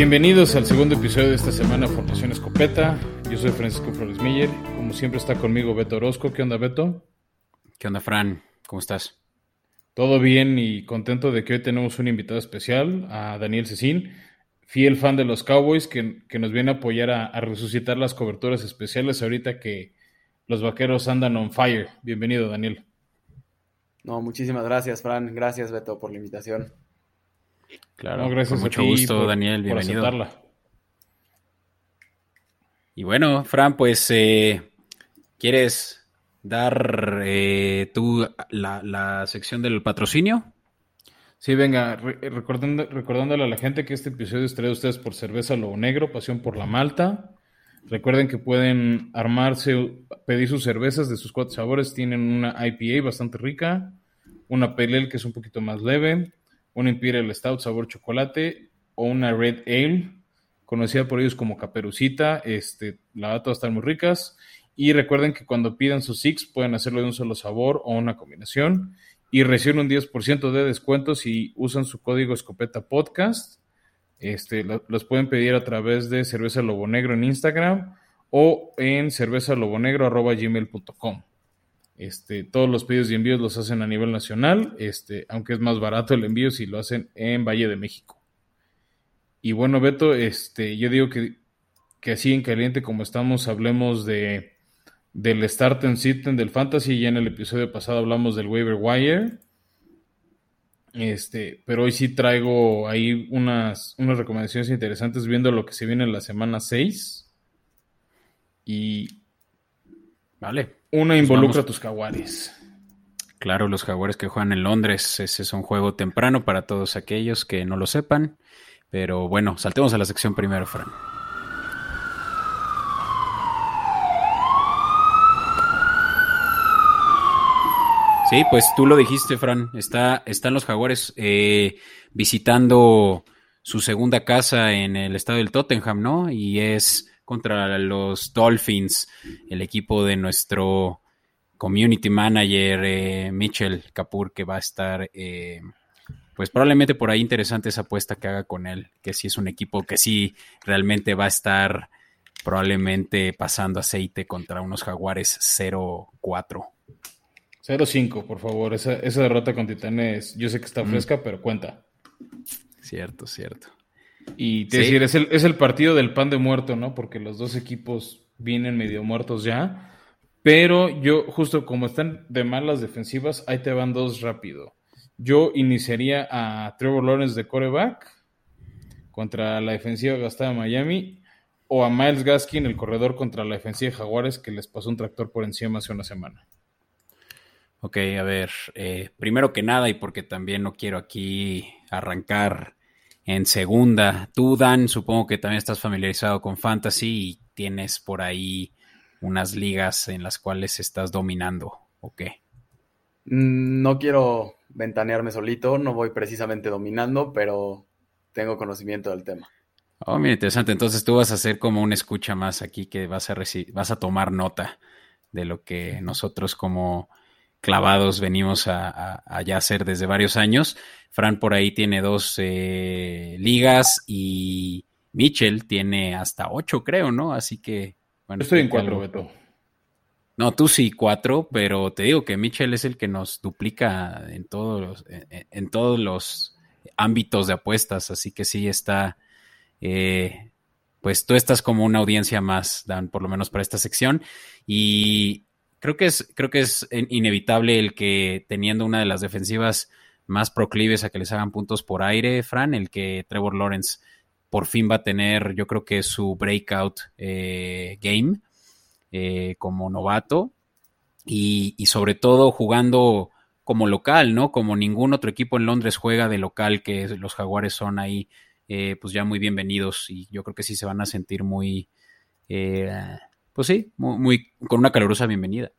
Bienvenidos al segundo episodio de esta semana Formación Escopeta. Yo soy Francisco Flores Miller. Como siempre está conmigo Beto Orozco. ¿Qué onda, Beto? ¿Qué onda, Fran? ¿Cómo estás? Todo bien y contento de que hoy tenemos un invitado especial, a Daniel Cecín, fiel fan de los Cowboys, que, nos viene a apoyar a, resucitar las coberturas especiales ahorita que los vaqueros andan on fire. Bienvenido, Daniel. No, muchísimas gracias, Fran. Gracias, Beto, por la invitación. Claro, gracias con mucho gusto, Daniel, bienvenido. y bueno, Fran, pues, eh, ¿quieres dar eh, tú la, sección del patrocinio? Sí, venga, recordando, recordándole a la gente que este episodio es traído a ustedes por Cerveza Lobo Negro, Pasión por la Malta. Recuerden que pueden armarse, pedir sus cervezas de sus cuatro sabores. Tienen una IPA bastante rica, una Pale que es un poquito más leve, una Imperial Stout sabor chocolate o una Red Ale, conocida por ellos como Caperucita. Este, la va a estar muy ricas. Y recuerden que cuando pidan sus Six pueden hacerlo de un solo sabor o una combinación. Y reciben un 10% de descuento si usan su código Escopeta Podcast. Este, los pueden pedir a través de Cerveza Lobo Negro en Instagram o en cervezalobonegro.gmail.com. Este, todos los pedidos y envíos los hacen a nivel nacional, este, aunque es más barato el envío si lo hacen en Valle de México. Y bueno, Beto, este, yo digo que, así en caliente como estamos, hablemos de del Start and Sit del Fantasy. Ya en el episodio pasado hablamos del Waiver Wire. Este, pero hoy sí traigo ahí unas, unas recomendaciones interesantes viendo lo que se viene en la semana 6. Y. Vale. Pues involucra a tus jaguares. Claro, los jaguares que juegan en Londres. Ese es un juego temprano para todos aquellos que no lo sepan. Pero bueno, saltemos a la sección primero, Fran. Sí, pues tú lo dijiste, Fran. Está, están los jaguares eh, visitando su segunda casa en el estado del Tottenham, ¿no? Y es contra los Dolphins, el equipo de nuestro community manager eh, Mitchell Kapur, que va a estar, eh, pues probablemente por ahí interesante esa apuesta que haga con él, que sí es un equipo que sí realmente va a estar probablemente pasando aceite contra unos jaguares 0-4. 0-5, por favor. Esa, derrota con Titanes, yo sé que está fresca, pero cuenta. Cierto, cierto. Y te decir, es el, es el partido del pan de muerto, ¿no? Porque los dos equipos vienen medio muertos ya. Pero yo, justo como están de malas defensivas, ahí te van dos rápido. Yo iniciaría a Trevor Lawrence de coreback contra la defensiva gastada de Miami o a Miles Gaskin, el corredor contra la defensiva de Jaguares, que les pasó un tractor por encima hace una semana. Ok, a ver, eh, primero que nada, y porque también no quiero aquí arrancar en segunda. Tú, Dan, supongo que también estás familiarizado con Fantasy y tienes por ahí unas ligas en las cuales estás dominando, ¿o qué? Mm, no quiero ventanearme solito, no voy precisamente dominando, pero tengo conocimiento del tema. Oh, mira, interesante. Entonces tú vas a hacer como una escucha más aquí que vas a, vas a tomar nota de lo que nosotros como clavados venimos a, ya hacer desde varios años. Fran por ahí tiene dos eh, ligas y Mitchell tiene hasta ocho, creo, ¿no? Así que, bueno. Estoy en cuatro, Beto. No, tú sí cuatro, pero te digo que Mitchell es el que nos duplica en todos los, en, todos los ámbitos de apuestas, así que sí está, eh, pues tú estás como una audiencia más, Dan, por lo menos para esta sección. Y creo que es, creo que es inevitable el que teniendo una de las defensivas más proclives a que les hagan puntos por aire, Fran, el que Trevor Lawrence por fin va a tener, yo creo que su breakout eh, game eh, como novato y, sobre todo jugando como local, ¿no? Como ningún otro equipo en Londres juega de local, que los jaguares son ahí, eh, pues ya muy bienvenidos y yo creo que sí se van a sentir muy, pues sí, muy, con una calurosa bienvenida.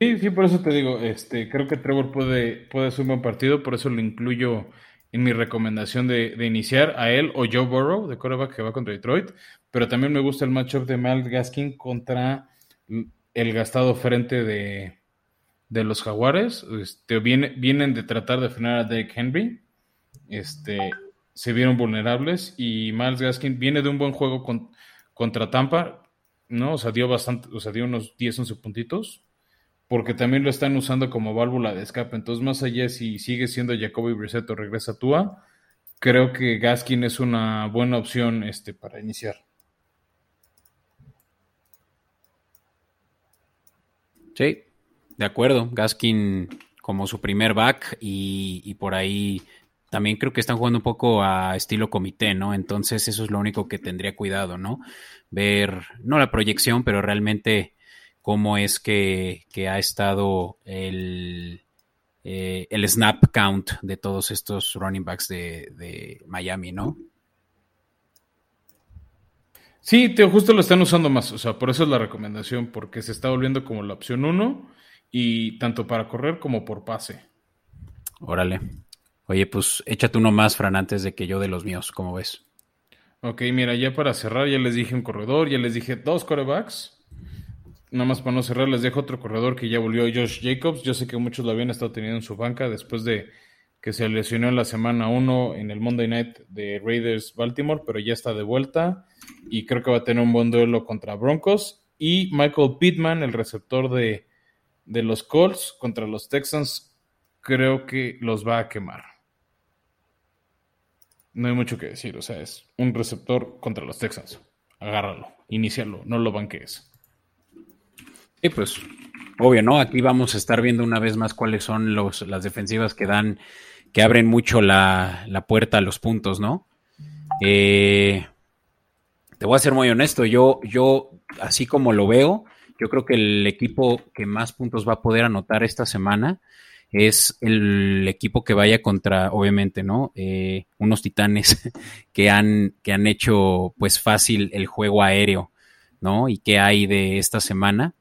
Sí, sí, por eso te digo, este, creo que Trevor puede, puede ser un buen partido, por eso lo incluyo en mi recomendación de, iniciar a él o Joe Burrow, de coreback que va contra Detroit, pero también me gusta el matchup de Miles Gaskin contra el gastado frente de, de los Jaguares. Este, vienen de tratar de frenar a Derek Henry este, se vieron vulnerables y Miles Gaskin viene de un buen juego contra Tampa, ¿no? O sea, dio bastante, o sea, dio unos 10, 11 puntitos, porque también lo están usando como válvula de escape. Entonces, más allá si sigue siendo Jacoby Brissett o regresa Tua, creo que Gaskin es una buena opción este, para iniciar. Sí, de acuerdo. Gaskin como su primer back y, por ahí también creo que están jugando un poco a estilo comité, ¿no? Entonces eso es lo único que tendría cuidado, ¿no? Ver, no la proyección, pero realmente cómo es que, ha estado el, eh, el snap count de todos estos running backs de, de Miami, ¿no? Sí, te, justo lo están usando más, o sea, por eso es la recomendación, porque se está volviendo como la opción uno y tanto para correr como por pase. Órale. Oye, pues échate uno más, Fran, antes de que yo de los míos, ¿cómo ves? Ok, mira, ya para cerrar, ya les dije un corredor, ya les dije dos corebacks. Nada más para no cerrar, les dejo otro corredor que ya volvió Josh Jacobs. Yo sé que muchos lo habían estado teniendo en su banca después de que se lesionó en la semana 1 en el Monday Night de Raiders Baltimore, pero ya está de vuelta y creo que va a tener un buen duelo contra Broncos. Y Michael Pittman, el receptor de de los Colts contra los Texans, creo que los va a quemar. No hay mucho que decir, o sea, es un receptor contra los Texans. Agárralo, inicialo, no lo banquees. Sí, pues, obvio, ¿no? Aquí vamos a estar viendo una vez más cuáles son los, las defensivas que dan, que abren mucho la, la puerta a los puntos, ¿no? Eh, te voy a ser muy honesto, yo, yo, así como lo veo, yo creo que el equipo que más puntos va a poder anotar esta semana es el equipo que vaya contra, obviamente, ¿no? Eh, unos titanes que han, que han hecho pues fácil el juego aéreo, ¿no? Y que hay de esta semana,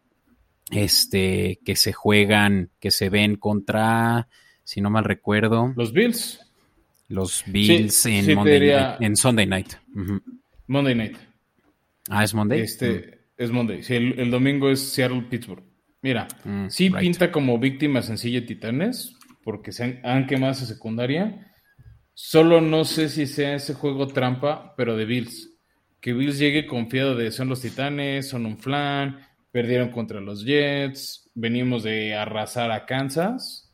este, que se juegan, que se ven contra, si no mal recuerdo. Los Bills. Los Bills en, en Sunday Night. Monday Night. Ah, es Monday. Este, es Monday. Sí, el, domingo es Seattle-Pittsburgh. Mira, mm, sí pinta como víctima sencilla Titanes, porque se han, quemado esa secundaria. Solo no sé si sea ese juego trampa, pero de Bills. Que Bills llegue confiado de son los Titanes, son un flan, perdieron contra los Jets, venimos de arrasar a Kansas.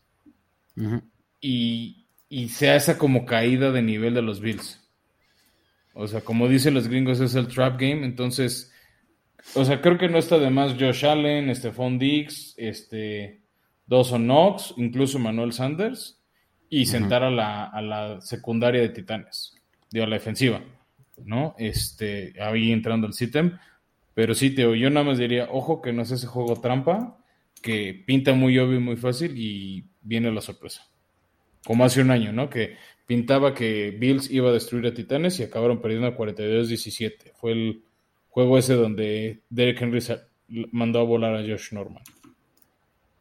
y, y sea esa como caída de nivel de los Bills. O sea, como dicen los gringos, es el trap game. Entonces, o sea, creo que no está de más Josh Allen, Stephon Diggs, este, Dawson Knox, incluso Manuel Sanders, y sentar a, la, a la secundaria de Titanes, digo, a la defensiva, ¿no? Este, ahí entrando el sitem. Pero sí, Teo, yo nada más diría, ojo que no es ese juego trampa, que pinta muy obvio y muy fácil y viene la sorpresa. Como hace un año, ¿no? Que pintaba que Bills iba a destruir a Titanes y acabaron perdiendo 42-17. Fue el juego ese donde Derek Henry mandó a volar a Josh Norman.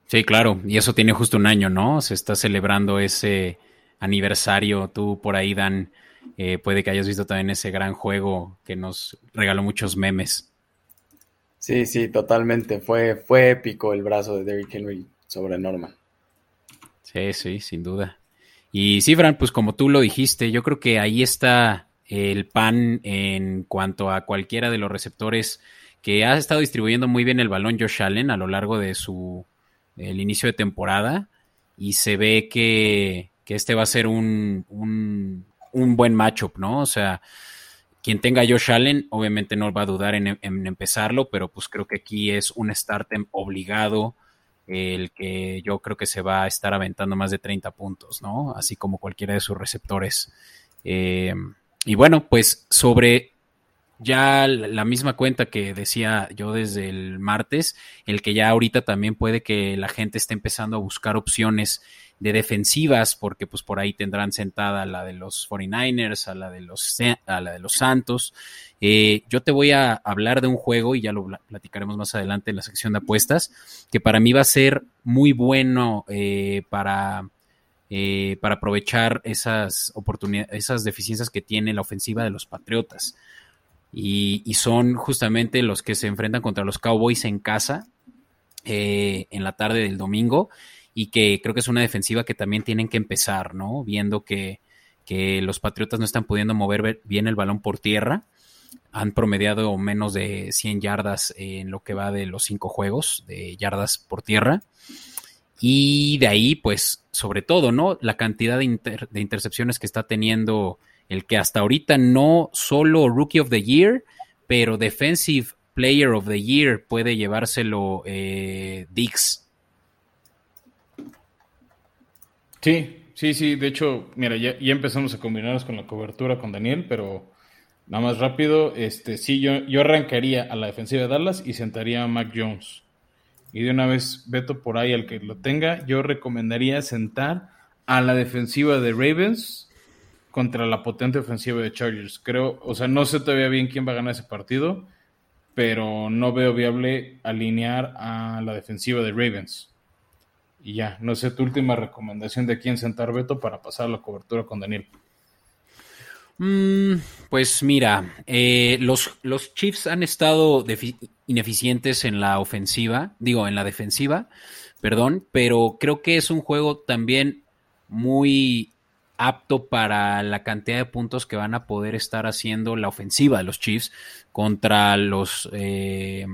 Sí, claro, y eso tiene justo un año, ¿no? Se está celebrando ese aniversario. Tú por ahí, Dan, eh, puede que hayas visto también ese gran juego que nos regaló muchos memes. Sí, sí, totalmente. Fue, fue épico el brazo de Derrick Henry sobre Norman. Sí, sí, sin duda. Y sí, Fran, pues como tú lo dijiste, yo creo que ahí está el pan en cuanto a cualquiera de los receptores que ha estado distribuyendo muy bien el balón Josh Allen a lo largo de su el inicio de temporada y se ve que, este va a ser un, un, buen matchup, ¿no? O sea, quien tenga Josh Allen obviamente no va a dudar en, empezarlo, pero pues creo que aquí es un startem obligado el que yo creo que se va a estar aventando más de 30 puntos, ¿no? Así como cualquiera de sus receptores. Eh, y bueno, pues sobre ya la misma cuenta que decía yo desde el martes, el que ya ahorita también puede que la gente esté empezando a buscar opciones de defensivas, porque pues por ahí tendrán sentada la de los 49ers, a la de los, a la de los Santos. Eh, yo te voy a hablar de un juego, y ya lo platicaremos más adelante en la sección de apuestas, que para mí va a ser muy bueno eh, para eh, para aprovechar esas oportunidades, esas deficiencias que tiene la ofensiva de los Patriotas. Y, son justamente los que se enfrentan contra los Cowboys en casa eh, en la tarde del domingo y que creo que es una defensiva que también tienen que empezar, ¿no? Viendo que que los Patriotas no están pudiendo mover bien el balón por tierra. Han promediado menos de 100 yardas en lo que va de los cinco juegos de yardas por tierra. Y de ahí, pues, sobre todo, ¿no? La cantidad de, intercepciones que está teniendo el que hasta ahorita no solo Rookie of the Year, pero Defensive Player of the Year puede llevárselo eh, Dix. Sí, sí, sí. De hecho, mira, ya, empezamos a combinarnos con la cobertura con Daniel, pero nada más rápido. Este, sí, yo, yo arrancaría a la defensiva de Dallas y sentaría a Mac Jones. Y de una vez, veto por ahí al que lo tenga, yo recomendaría sentar a la defensiva de Ravens contra la potente ofensiva de Chargers. Creo, o sea, no sé todavía bien quién va a ganar ese partido, pero no veo viable alinear a la defensiva de Ravens. Y ya, no sé tu última recomendación de quién sentar Beto para pasar la cobertura con Daniel. Mm, pues mira, eh, los, los Chiefs han estado ineficientes en la ofensiva, digo, en la defensiva, perdón, pero creo que es un juego también muy apto para la cantidad de puntos que van a poder estar haciendo la ofensiva de los Chiefs contra los eh,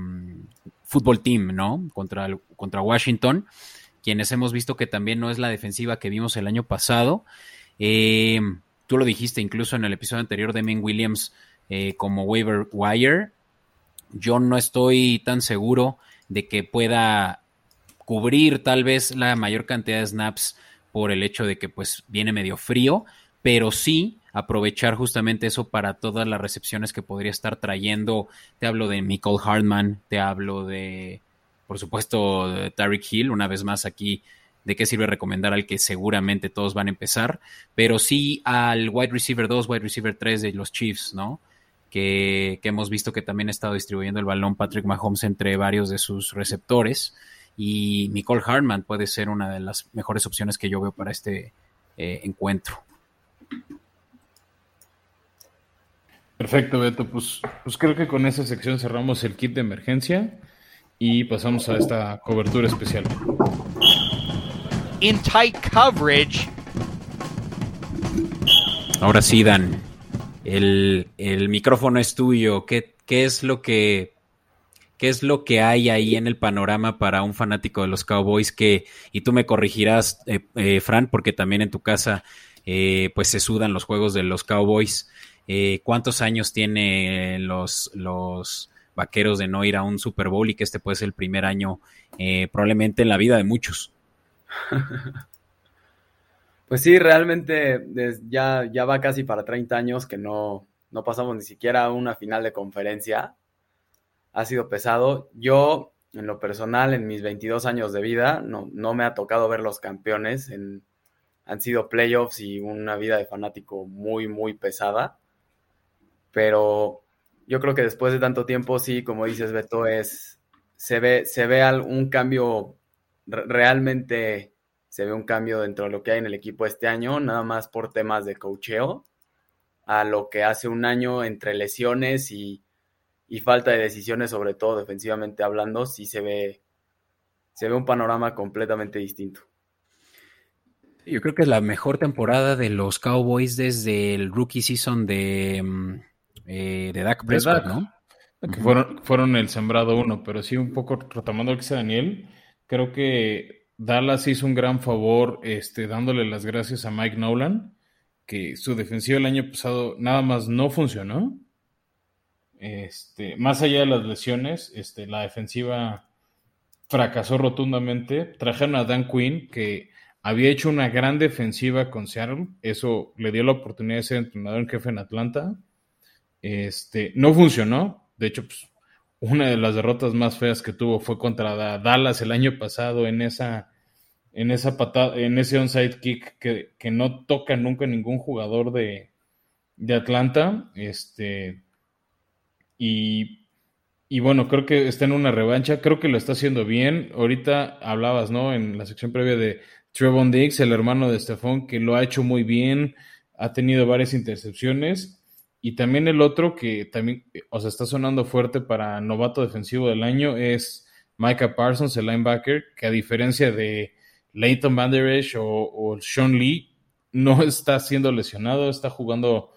team, ¿no? Contra, contra Washington, quienes hemos visto que también no es la defensiva que vimos el año pasado. Eh, tú lo dijiste incluso en el episodio anterior de Min Williams eh, como waiver wire. Yo no estoy tan seguro de que pueda cubrir tal vez la mayor cantidad de snaps por el hecho de que pues viene medio frío, pero sí aprovechar justamente eso para todas las recepciones que podría estar trayendo. Te hablo de Michael Hartman, te hablo de, por supuesto, de Tariq Hill, una vez más aquí, de qué sirve recomendar al que seguramente todos van a empezar, pero sí al wide receiver 2, wide receiver 3 de los Chiefs, ¿no? Que, que hemos visto que también ha estado distribuyendo el balón Patrick Mahomes entre varios de sus receptores y Nicole Hartman puede ser una de las mejores opciones que yo veo para este eh, encuentro. Perfecto, Beto. Pues, pues creo que con esa sección cerramos el kit de emergencia y pasamos a esta cobertura especial. In tight coverage. Ahora sí, Dan. El, el micrófono es tuyo. ¿Qué, ¿Qué es lo que ¿Qué es lo que hay ahí en el panorama para un fanático de los Cowboys que, y tú me corregirás, eh, eh, Fran, porque también en tu casa eh, pues se sudan los juegos de los Cowboys. ¿Cuántos años tienen los, los vaqueros de no ir a un Super Bowl y que este puede ser el primer año probablemente en la vida de muchos? Pues sí, realmente ya, ya va casi para 30 años que no, no pasamos ni siquiera una final de conferencia ha sido pesado. Yo, en lo personal, en mis 22 años de vida, no, no me ha tocado ver los campeones. Han sido playoffs y una vida de fanático muy, muy pesada. Pero yo creo que después de tanto tiempo, sí, como dices, Beto, es, se ve, se ve un cambio, realmente se ve un cambio dentro de lo que hay en el equipo este año, nada más por temas de cocheo, a lo que hace un año entre lesiones y, y falta de decisiones, sobre todo defensivamente hablando, sí se ve, se ve un panorama completamente distinto. Yo creo que es la mejor temporada de los Cowboys desde el rookie season de, mm, eh, de Dak Prescott, ¿no? Que fueron, fueron el sembrado uno, pero sí un poco retomando lo que dice Daniel, creo que Dallas hizo un gran favor este, dándole las gracias a Mike Nolan, que su defensiva el año pasado nada más no funcionó este, más allá de las lesiones, este, la defensiva fracasó rotundamente. Trajeron a Dan Quinn, que había hecho una gran defensiva con Seattle. Eso le dio la oportunidad de ser entrenador en jefe en Atlanta. Este, no funcionó. De hecho, pues, una de las derrotas más feas que tuvo fue contra Dallas el año pasado en esa, en esa patada, en ese onside kick que, que no toca nunca ningún jugador de, de Atlanta. Este, y, y, bueno, creo que está en una revancha, creo que lo está haciendo bien. Ahorita hablabas, ¿no? En la sección previa de Trevon Diggs, el hermano de Stephon, que lo ha hecho muy bien, ha tenido varias intercepciones. Y también el otro que también, o sea, está sonando fuerte para novato defensivo del año es Micah Parsons, el linebacker, que a diferencia de Leighton Van o, Sean Lee, no está siendo lesionado, está jugando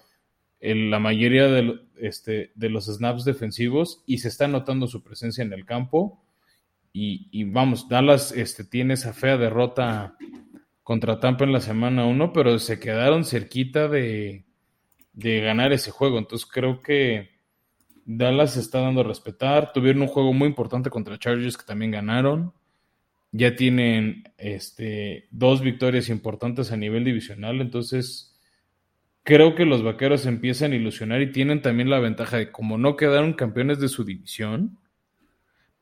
la mayoría de, este, de los snaps defensivos y se está notando su presencia en el campo. Y, vamos, Dallas este, tiene esa fea derrota contra Tampa en la semana 1, pero se quedaron cerquita de, de ganar ese juego. Entonces creo que Dallas está dando a respetar. Tuvieron un juego muy importante contra Chargers que también ganaron. Ya tienen este, dos victorias importantes a nivel divisional. Entonces creo que los vaqueros empiezan a ilusionar y tienen también la ventaja de como no quedaron campeones de su división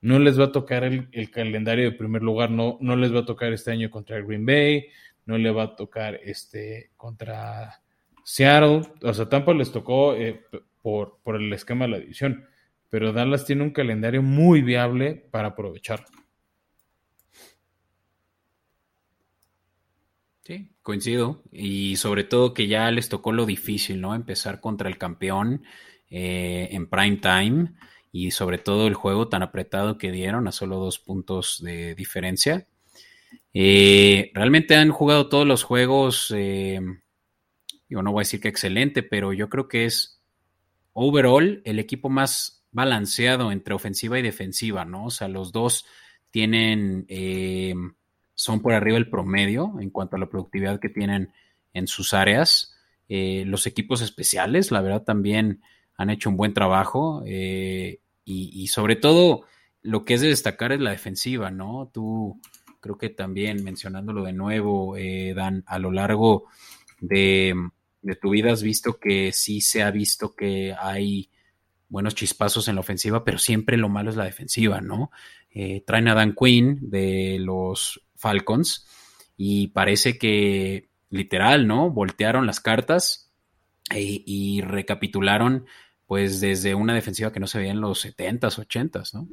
no les va a tocar el, calendario de primer lugar, no, no les va a tocar este año contra Green Bay, no le va a tocar este contra Seattle, o sea, Tampa les tocó eh, por, por el esquema de la división, pero Dallas tiene un calendario muy viable para aprovechar. Sí, coincido. Y sobre todo que ya les tocó lo difícil, ¿no? Empezar contra el campeón eh, en prime time y sobre todo el juego tan apretado que dieron a solo dos puntos de diferencia. Eh, realmente han jugado todos los juegos, yo no voy a decir que excelente, pero yo creo que es overall el equipo más balanceado entre ofensiva y defensiva, ¿no? O sea, los dos tienen, eh, son por arriba del promedio en cuanto a la productividad que tienen en sus áreas. los equipos especiales, la verdad, también han hecho un buen trabajo eh, y, sobre todo lo que es de destacar es la defensiva, ¿no? Tú creo que también mencionándolo de nuevo, eh, Dan, a lo largo de, tu vida has visto que sí se ha visto que hay buenos chispazos en la ofensiva, pero siempre lo malo es la defensiva, ¿no? Eh, traen a Dan Quinn de los Falcons y parece que literal, ¿no? Voltearon las cartas y recapitularon pues desde una defensiva que no se veía en los 70s, 80s, ¿no?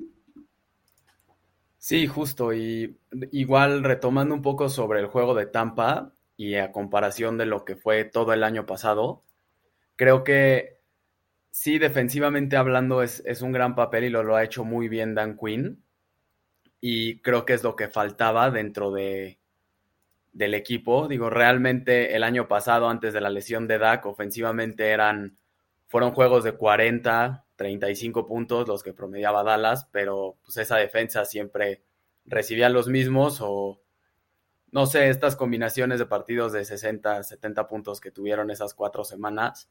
Sí, justo. Y igual retomando un poco sobre el juego de Tampa y a comparación de lo que fue todo el año pasado, creo que sí, defensivamente hablando es, es un gran papel y lo, lo ha hecho muy bien Dan Quinn. Y creo que es lo que faltaba dentro de, del equipo. Digo, realmente el año pasado, antes de la lesión de Dak, ofensivamente eran fueron juegos de 40, 35 puntos los que promediaba Dallas, pero pues esa defensa siempre recibía los mismos o no sé, estas combinaciones de partidos de 60, 70 puntos que tuvieron esas cuatro semanas.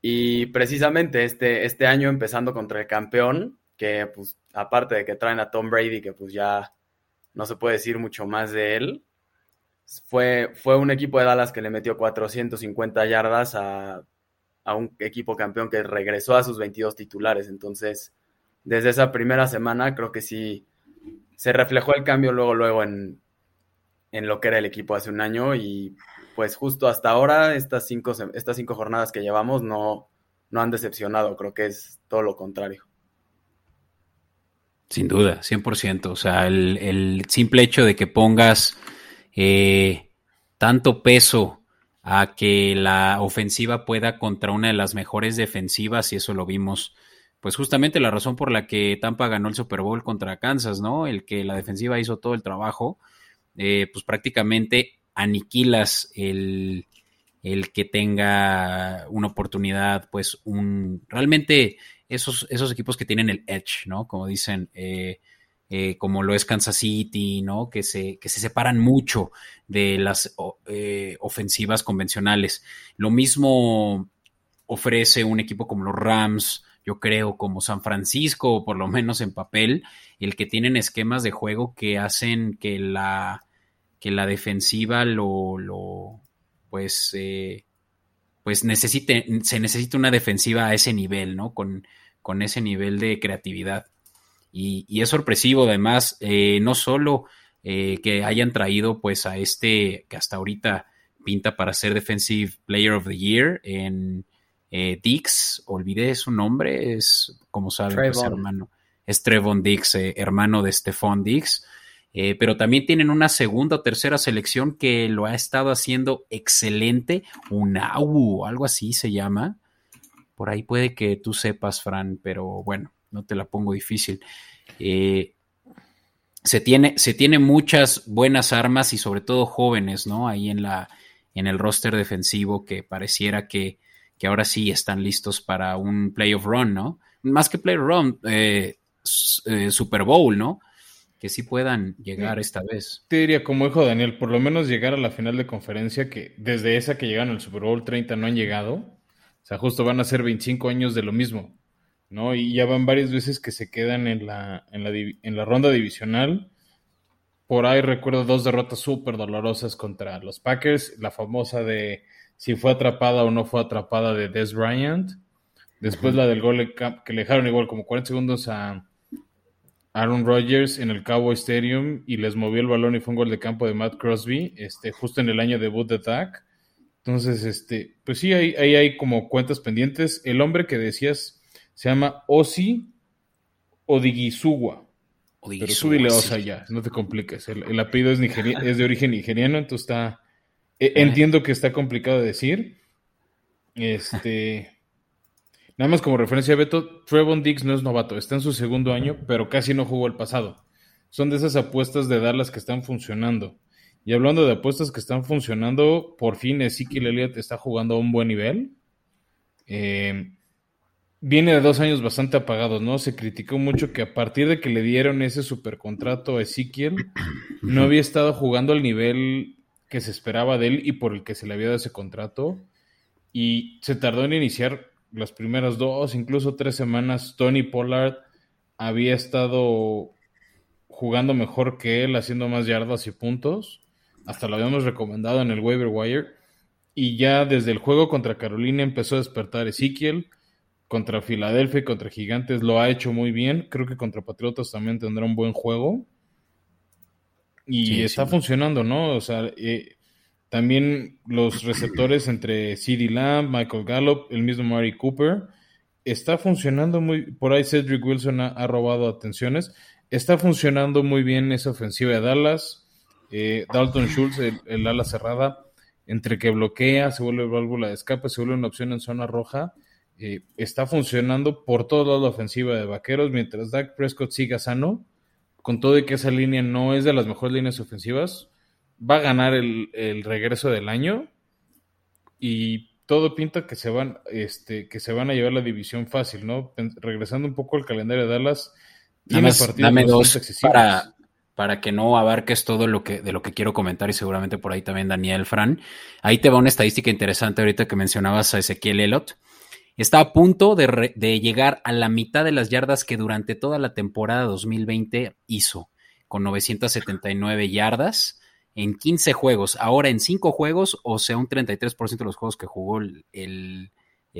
Y precisamente este, este año empezando contra el campeón, que pues aparte de que traen a Tom Brady, que pues ya no se puede decir mucho más de él, fue, fue un equipo de Dallas que le metió 450 yardas a a un equipo campeón que regresó a sus 22 titulares. Entonces, desde esa primera semana creo que sí se reflejó el cambio luego, luego en, en lo que era el equipo hace un año y pues justo hasta ahora estas cinco, estas cinco jornadas que llevamos no, no han decepcionado, creo que es todo lo contrario. Sin duda, 100%. O sea, el, simple hecho de que pongas eh, tanto peso a que la ofensiva pueda contra una de las mejores defensivas y eso lo vimos pues justamente la razón por la que Tampa ganó el Super Bowl contra Kansas, ¿no? El que la defensiva hizo todo el trabajo, eh, pues prácticamente aniquilas el, el, que tenga una oportunidad, pues un, realmente esos, esos equipos que tienen el edge, ¿no? Como dicen, eh, eh, como lo es Kansas City, ¿no? Que se, que se separan mucho de las ofensivas convencionales. Lo mismo ofrece un equipo como los Rams, yo creo, como San Francisco, por lo menos en papel, el que tienen esquemas de juego que hacen que la, que la defensiva lo, lo pues, eh, pues necesite, se necesita una defensiva a ese nivel, ¿no? Con, con ese nivel de creatividad. Y, es sorpresivo además, eh, no solo eh, que hayan traído pues a este que hasta ahorita pinta para ser Defensive Player of the Year en eh, Dix, olvidé su nombre, es como saben, pues, hermano, es Trevon Dix, hermano de Stephon Dix. pero también tienen una segunda o tercera selección que lo ha estado haciendo excelente, un AU, algo así se llama. Por ahí puede que tú sepas, Fran, pero bueno, no te la pongo difícil. Eh, se, tiene, se tiene muchas buenas armas y sobre todo jóvenes, ¿no? Ahí en la, en el roster defensivo que pareciera que, que ahora sí están listos para un playoff run, ¿no? Más que playoff run, eh, eh, Super Bowl, ¿no? Que sí puedan llegar esta vez. Te diría, como dijo Daniel, por lo menos llegar a la final de conferencia, que desde esa que llegaron al Super Bowl 30 no han llegado. O sea, justo van a ser 25 años de lo mismo, ¿no? Y ya van varias veces que se quedan en la, en la, en la ronda divisional por ahí recuerdo dos derrotas súper dolorosas contra los Packers, la famosa de si fue atrapada o no fue atrapada de Des Bryant. Después la del gol que le dejaron igual como 40 segundos a Aaron Rodgers en el Cowboy Stadium y les movió el balón y fue un gol de campo de Matt Crosby, este, justo en el año debut de Dak. Entonces, este, pues sí, ahí, ahí hay como cuentas pendientes. El hombre que decías se llama Osi Odigisuwa. Pero súbile Osa ya, no te compliques. El, apellido es, es de origen nigeriano, entonces está. E, entiendo que está complicado de decir. Este. Nada más como referencia, Beto, Trevon Diggs no es novato, está en su segundo año, pero casi no jugó el pasado. Son de esas apuestas de Dallas que están funcionando. Y hablando de apuestas que están funcionando, por fin Ezekiel Elliott está jugando a un buen nivel. Eh, viene de dos años bastante apagados, ¿no? Se criticó mucho que a partir de que le dieron ese supercontrato a Ezequiel, no había estado jugando al nivel que se esperaba de él y por el que se le había dado ese contrato. Y se tardó en iniciar las primeras dos, incluso tres semanas. Tony Pollard había estado jugando mejor que él, haciendo más yardas y puntos. Hasta lo habíamos recomendado en el waiver wire. Y ya desde el juego contra Carolina empezó a despertar Ezequiel contra Filadelfia y contra Gigantes lo ha hecho muy bien. Creo que contra Patriotas también tendrá un buen juego. Y está funcionando, ¿no? O sea, eh, también los receptores entre CD Lamb, Michael Gallup, el mismo Mari Cooper, está funcionando muy. Por ahí Cedric Wilson ha, robado atenciones. Está funcionando muy bien esa ofensiva de Dallas. Eh, Dalton Schultz, el, el, ala cerrada, entre que bloquea, se vuelve válvula de escape, se vuelve una opción en zona roja eh, está funcionando por todos lados la ofensiva de Vaqueros, mientras Dak Prescott siga sano, con todo y que esa línea no es de las mejores líneas ofensivas, va a ganar el, regreso del año y todo pinta que se van, este, que se van a llevar la división fácil, ¿no? Regresando un poco al calendario de Dallas, tiene dame dos para, para que no abarques todo lo que, de lo que quiero comentar y seguramente por ahí también Daniel Fran. Ahí te va una estadística interesante ahorita que mencionabas a Ezequiel Elot. Está a punto de, llegar a la mitad de las yardas que durante toda la temporada 2020 hizo, con 979 yardas en 15 juegos. Ahora en 5 juegos, o sea, un 33% de los juegos que jugó el,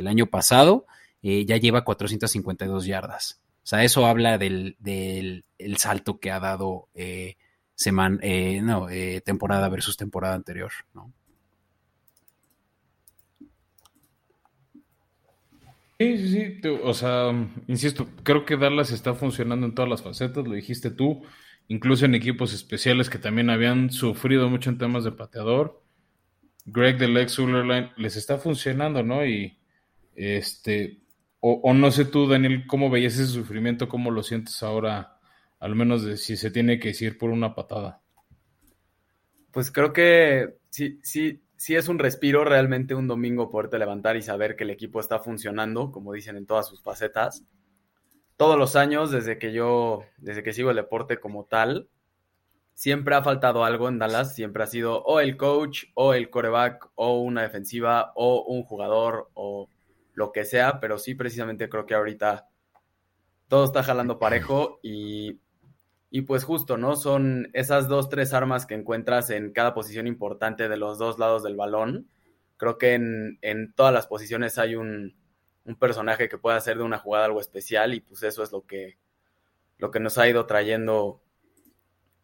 año pasado, eh, ya lleva 452 yardas. O sea, eso habla del, salto que ha dado eh, semana, eh, no, temporada versus temporada anterior, ¿no? Sí, sí, sí. O sea, insisto, creo que Dallas está funcionando en todas las facetas, lo dijiste tú, incluso en equipos especiales que también habían sufrido mucho en temas de pateador. Greg del ex Line les está funcionando, ¿no? Y este, o, no sé tú, Daniel, cómo veías ese sufrimiento, cómo lo sientes ahora, al menos de si se tiene que decir por una patada. Pues creo que sí, sí, sí es un respiro realmente un domingo poderte levantar y saber que el equipo está funcionando, como dicen en todas sus facetas. Todos los años, desde que yo, desde que sigo el deporte como tal, siempre ha faltado algo en Dallas, siempre ha sido o el coach, o el coreback, o una defensiva, o un jugador, o lo que sea, pero sí precisamente creo que ahorita todo está jalando parejo y y pues justo, ¿no? Son esas dos, tres armas que encuentras en cada posición importante de los dos lados del balón. Creo que en, todas las posiciones hay un, personaje que puede hacer de una jugada algo especial y pues eso es lo que, lo que nos ha ido trayendo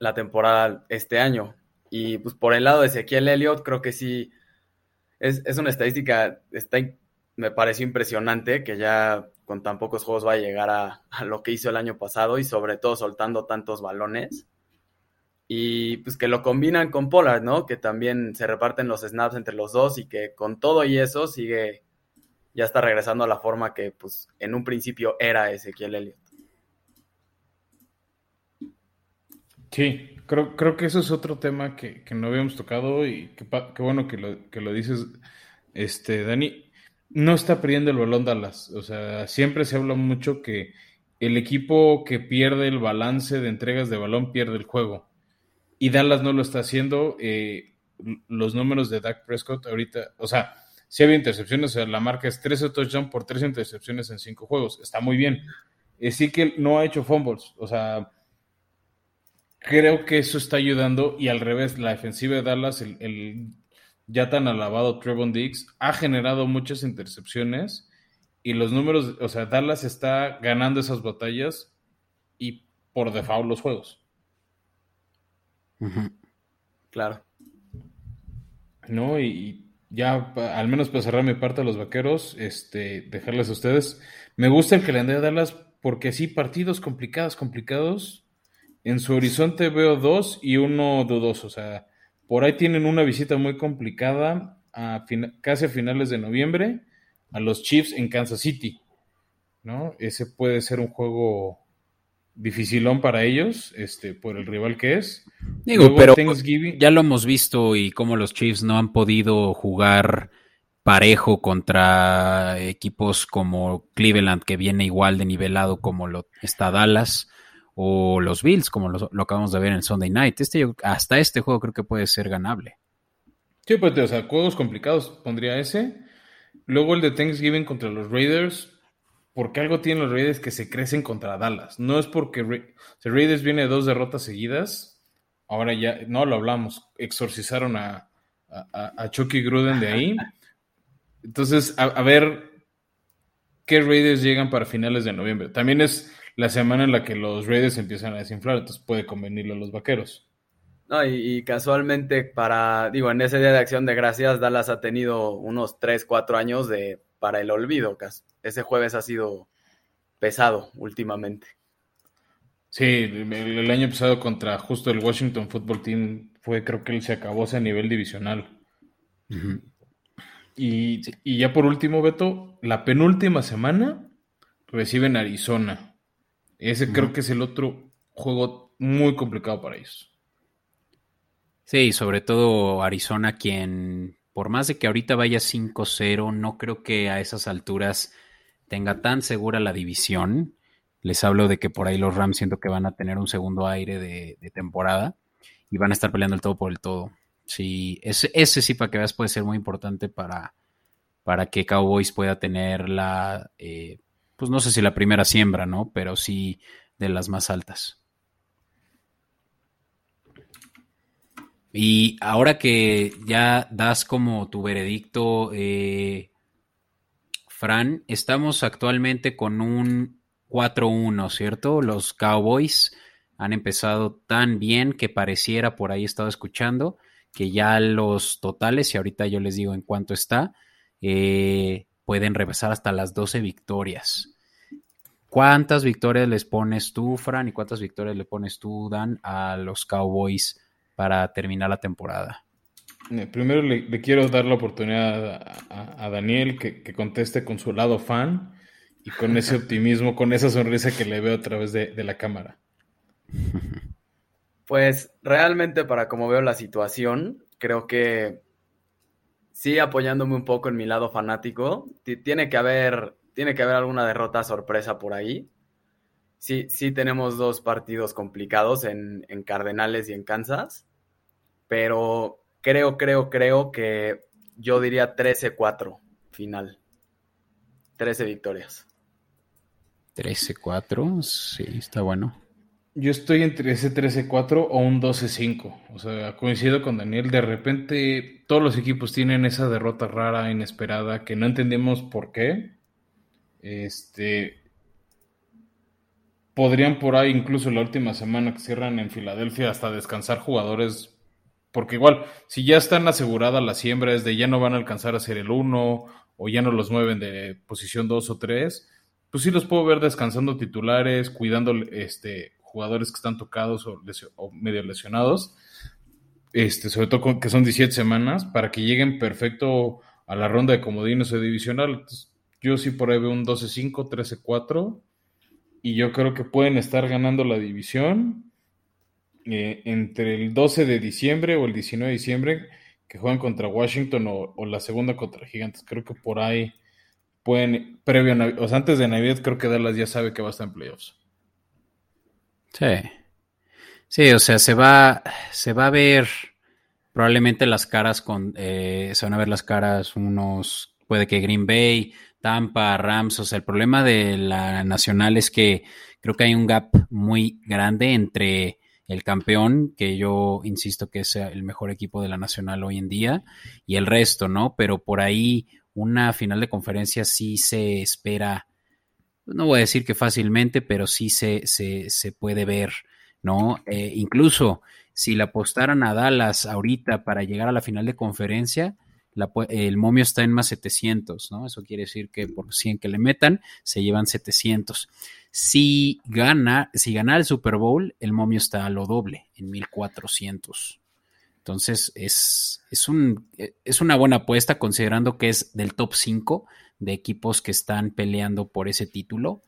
la temporada este año. Y pues por el lado de Ezequiel Elliott, creo que sí es, es una estadística, está, me pareció impresionante que ya con tan pocos juegos va a llegar a, lo que hizo el año pasado y sobre todo soltando tantos balones. Y pues que lo combinan con Pollard, ¿no? Que también se reparten los snaps entre los dos y que con todo y eso sigue, ya está regresando a la forma que pues en un principio era Ezequiel Elliott. Sí, creo, creo que eso es otro tema que, no habíamos tocado y que, bueno que lo, que lo dices, este, Dani. No está perdiendo el balón Dallas. O sea, siempre se habla mucho que el equipo que pierde el balance de entregas de balón pierde el juego. Y Dallas no lo está haciendo. Eh, los números de Dak Prescott ahorita, o sea, si había intercepciones, o sea, la marca es 13 touchdowns por 3 intercepciones en 5 juegos. Está muy bien. sí que no ha hecho fumbles. O sea, creo que eso está ayudando. Y al revés, la defensiva de Dallas, el, ya tan alabado Trevon Diggs, ha generado muchas intercepciones. Y los números, o sea, Dallas está ganando esas batallas y por default los juegos. Claro. No, y, ya al menos para cerrar mi parte a los vaqueros, este, dejarles a ustedes. Me gusta el calendario de Dallas porque sí, partidos complicados, complicados. En su horizonte veo dos y uno dudoso. O sea, por ahí tienen una visita muy complicada a casi a finales de noviembre a los Chiefs en Kansas City. ¿No? Ese puede ser un juego dificilón para ellos, este, por el rival que es. Digo, pero ya lo hemos visto y cómo los Chiefs no han podido jugar parejo contra equipos como Cleveland, que viene igual de nivelado como lo está Dallas, o los Bills, como lo, acabamos de ver en el Sunday Night. Este, hasta este juego creo que puede ser ganable. Sí, pues, o sea, juegos complicados pondría ese. Luego el de Thanksgiving contra los Raiders, porque algo tienen los Raiders que se crecen contra Dallas. No es porque Raiders viene dos derrotas seguidas. Ahora ya, no lo hablamos, exorcizaron a, a, Chucky Gruden de ahí. Entonces, a, ver qué Raiders llegan para finales de noviembre. También es la semana en la que los Raiders empiezan a desinflar, entonces puede convenirle a los vaqueros. No, y, casualmente para, digo, en ese día de acción de gracias, Dallas ha tenido unos 3, 4 años de para el olvido. Ese jueves ha sido pesado últimamente. Sí, el, año pasado contra justo el Washington Football Team fue, creo que él se acabó a nivel divisional. y, y, ya por último, Beto, la penúltima semana reciben Arizona. Ese creo que es el otro juego muy complicado para ellos. Sí, sobre todo Arizona, quien por más de que ahorita vaya 5-0, no creo que a esas alturas tenga tan segura la división. Les hablo de que por ahí los Rams siento que van a tener un segundo aire de, temporada y van a estar peleando el todo por el todo. Sí, ese, ese sí para que veas puede ser muy importante para, para que Cowboys pueda tener la, eh, pues no sé si la primera siembra, ¿no? Pero sí de las más altas. Y ahora que ya das como tu veredicto, eh, Fran, estamos actualmente con un 4-1, ¿cierto? Los Cowboys han empezado tan bien que pareciera, por ahí he estado escuchando, que ya los totales, y ahorita yo les digo en cuánto está, eh, pueden repasar hasta las 12 victorias. ¿Cuántas victorias les pones tú, Fran, y cuántas victorias le pones tú, Dan, a los Cowboys para terminar la temporada? Eh, primero le, quiero dar la oportunidad a, Daniel que, conteste con su lado fan y con ese optimismo, con esa sonrisa que le veo a través de, la cámara. Pues realmente para como veo la situación, creo que sí apoyándome un poco en mi lado fanático, tiene que haber, tiene que haber alguna derrota sorpresa por ahí. Sí, sí tenemos dos partidos complicados en, en Cardenales y en Kansas pero creo, creo, creo que yo diría 13-4 final. 13 victorias. 13-4, sí, está bueno. Yo estoy entre ese 13-4 o un 12-5. O sea, coincido con Daniel. De repente, todos los equipos tienen esa derrota rara, inesperada, que no entendemos por qué. Este. Podrían por ahí, incluso la última semana que cierran en Filadelfia, hasta descansar jugadores porque igual, si ya están aseguradas las siembras de ya no van a alcanzar a ser el 1 o ya no los mueven de posición 2 o 3, pues sí los puedo ver descansando titulares, cuidando este, jugadores que están tocados o, medio lesionados, este, sobre todo que son 17 semanas, para que lleguen perfecto a la ronda de comodines o divisional. yo sí por ahí veo un 12-5, 13-4, y yo creo que pueden estar ganando la división eh, entre el 12 de diciembre o el 19 de diciembre que juegan contra Washington o, la segunda contra Gigantes. Creo que por ahí pueden, previo o sea, antes de Navidad, creo que Dallas ya sabe que va a estar en playoffs. Sí. Sí, o sea, se va, se va a ver probablemente las caras con, eh, se van a ver las caras unos, puede que Green Bay, Tampa, Rams, o sea, el problema de la nacional es que creo que hay un gap muy grande entre el campeón, que yo insisto que es el mejor equipo de la nacional hoy en día, y el resto, ¿no? Pero por ahí una final de conferencia sí se espera, no voy a decir que fácilmente, pero sí se, se, puede ver, ¿no? Eh, incluso si le apostaran a Dallas ahorita para llegar a la final de conferencia, el momio está en más 700, ¿no? Eso quiere decir que por 100 que le metan, se llevan 700. Si gana, si gana el Super Bowl, el momio está a lo doble, en 1400. Entonces, es, es, un, es una buena apuesta considerando que es del top 5 de equipos que están peleando por ese título.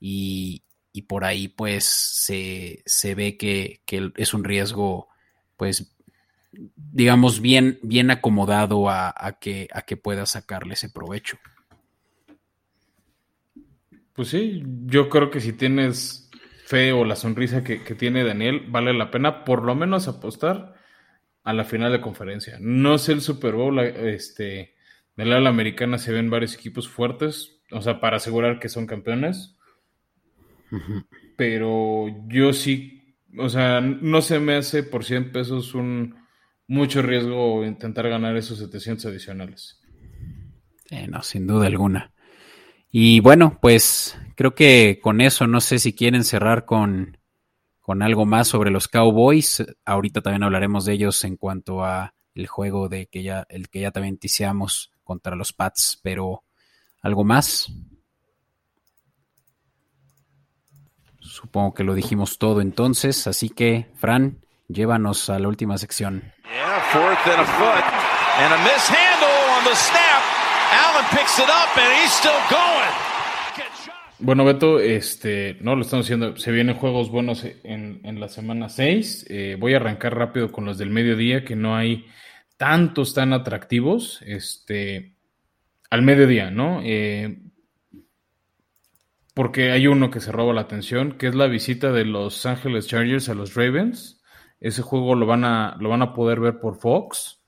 Y, por ahí, pues, se, ve que, que es un riesgo, pues, digamos, bien, bien acomodado a, que, a que pueda sacarle ese provecho. Pues sí, yo creo que si tienes fe o la sonrisa que, tiene Daniel, vale la pena por lo menos apostar a la final de conferencia. No sé el Super Bowl, este, de la americana se ven varios equipos fuertes, o sea, para asegurar que son campeones. Pero yo sí, o sea, no se me hace por 100 pesos un, mucho riesgo intentar ganar esos 700 adicionales. no, sin duda alguna. Y bueno, pues creo que con eso, no sé si quieren cerrar con, con algo más sobre los Cowboys. Ahorita también hablaremos de ellos en cuanto a el juego de que ya, el que ya también ticiamos contra los Pats, pero ¿algo más? Supongo que lo dijimos todo entonces, así que, Fran, llévanos a la última sección. Bueno, Beto, este, no lo estamos haciendo. Se vienen juegos buenos en, la semana 6. Eh, voy a arrancar rápido con los del mediodía, que no hay tantos tan atractivos. Este, al mediodía, ¿no? Eh, porque hay uno que se roba la atención, que es la visita de los Ángeles Chargers a los Ravens. Ese juego lo van a, lo van a poder ver por Fox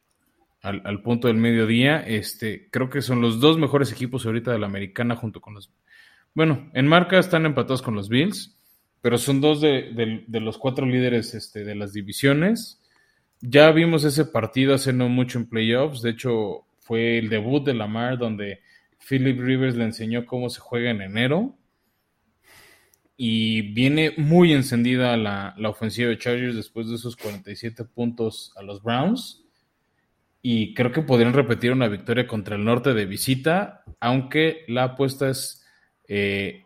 al, punto del mediodía. Este, creo que son los dos mejores equipos ahorita de la americana junto con los... Bueno, en marca están empatados con los Bills, pero son dos de, los cuatro líderes este, de las divisiones. Ya vimos ese partido hace no mucho en playoffs. De hecho, fue el debut de Lamar donde Philip Rivers le enseñó cómo se juega en enero y viene muy encendida la, ofensiva de Chargers después de esos 47 puntos a los Browns. Y creo que podrían repetir una victoria contra el norte de visita, aunque la apuesta es eh,